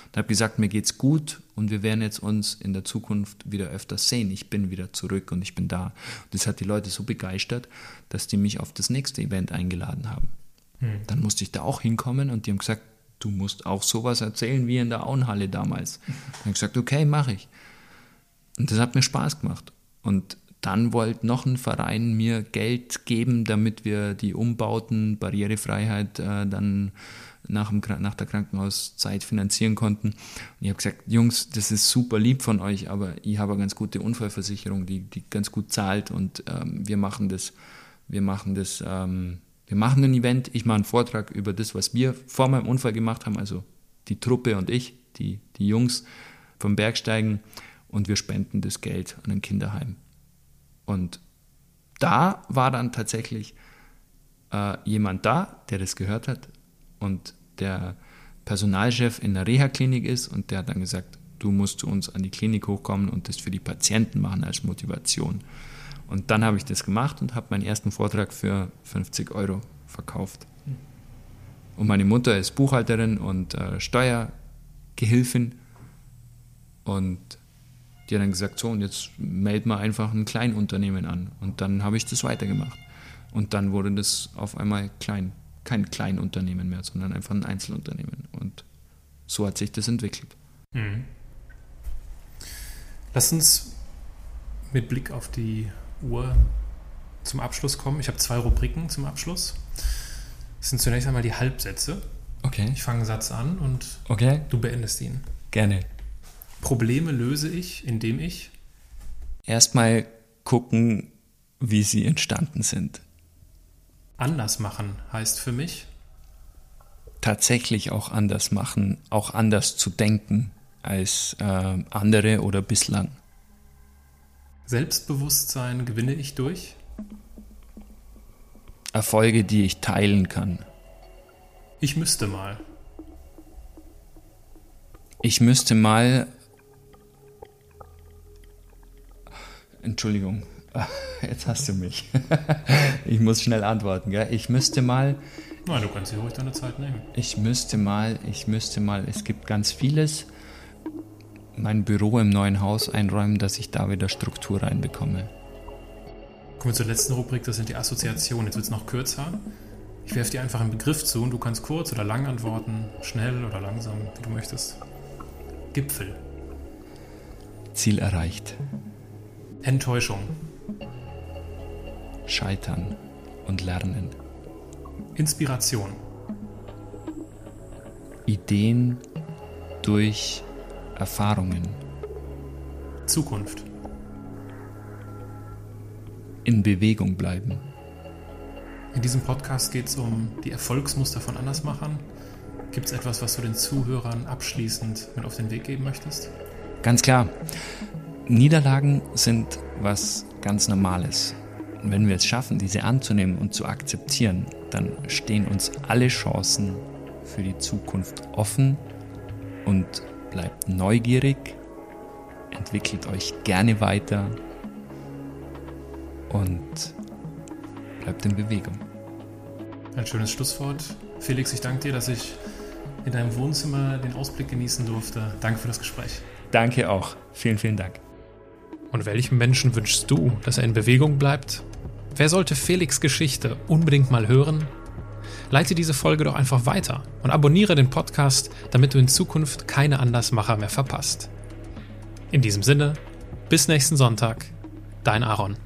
Und habe gesagt, mir geht's gut und wir werden jetzt uns in der Zukunft wieder öfters sehen. Ich bin wieder zurück und ich bin da. Und das hat die Leute so begeistert, dass die mich auf das nächste Event eingeladen haben. Hm. Dann musste ich da auch hinkommen und die haben gesagt, du musst auch sowas erzählen wie in der Auenhalle damals. Und ich gesagt, okay, mache ich. Und das hat mir Spaß gemacht. Und dann wollte noch ein Verein mir Geld geben, damit wir die Umbauten, Barrierefreiheit äh, dann nach, dem, nach der Krankenhauszeit finanzieren konnten. Und ich habe gesagt, Jungs, das ist super lieb von euch, aber ich habe eine ganz gute Unfallversicherung, die, die ganz gut zahlt und ähm, wir machen das, wir machen das ähm, wir machen ein Event, ich mache einen Vortrag über das, was wir vor meinem Unfall gemacht haben, also die Truppe und ich, die, die Jungs vom Bergsteigen und wir spenden das Geld an ein Kinderheim. Und da war dann tatsächlich äh, jemand da, der das gehört hat und der Personalchef in der Reha-Klinik ist und der hat dann gesagt, du musst zu uns an die Klinik hochkommen und das für die Patienten machen als Motivation. Und dann habe ich das gemacht und habe meinen ersten Vortrag für 50 Euro verkauft. Und meine Mutter ist Buchhalterin und äh, Steuergehilfin. Und die hat dann gesagt, so, und jetzt meld mal einfach ein Kleinunternehmen an. Und dann habe ich das weitergemacht. Und dann wurde das auf einmal klein. Kein Kleinunternehmen mehr, sondern einfach ein Einzelunternehmen. Und so hat sich das entwickelt. Mhm. Lass uns mit Blick auf die Uhr zum Abschluss kommen. Ich habe zwei Rubriken zum Abschluss. Das sind zunächst einmal die Halbsätze. Okay. Ich fange einen Satz an und okay. du beendest ihn. Gerne. Probleme löse ich, indem ich erstmal gucken, wie sie entstanden sind. Anders machen heißt für mich tatsächlich auch anders machen, auch anders zu denken als äh, andere oder bislang. Selbstbewusstsein gewinne ich durch Erfolge, die ich teilen kann. Ich müsste mal. Ich müsste mal. Entschuldigung, jetzt hast du mich. ich muss schnell antworten, gell? Ich müsste mal. Nein, du kannst dir ruhig deine Zeit nehmen. Ich müsste mal, ich müsste mal, es gibt ganz vieles, mein Büro im neuen Haus einräumen, dass ich da wieder Struktur reinbekomme. Kommen wir zur letzten Rubrik, das sind die Assoziationen. Jetzt wird es noch kürzer. Ich werfe dir einfach einen Begriff zu und du kannst kurz oder lang antworten, schnell oder langsam, wie du möchtest. Gipfel. Ziel erreicht. Enttäuschung. Scheitern und lernen. Inspiration. Ideen durch Erfahrungen. Zukunft in Bewegung bleiben. In diesem Podcast geht es um die Erfolgsmuster von Andersmachern. Gibt es etwas, was du den Zuhörern abschließend mit auf den Weg geben möchtest? Ganz klar. Niederlagen sind was ganz Normales. Und wenn wir es schaffen, diese anzunehmen und zu akzeptieren, dann stehen uns alle Chancen für die Zukunft offen und bleibt neugierig, entwickelt euch gerne weiter und bleibt in Bewegung. Ein schönes Schlusswort. Felix, ich danke dir, dass ich in deinem Wohnzimmer den Ausblick genießen durfte. Danke für das Gespräch. Danke auch. Vielen, vielen Dank. Und welchem Menschen wünschst du, dass er in Bewegung bleibt? Wer sollte Felix Geschichte unbedingt mal hören? Leite diese Folge doch einfach weiter und abonniere den Podcast, damit du in Zukunft keine Andersmacher mehr verpasst. In diesem Sinne, bis nächsten Sonntag, dein Aaron.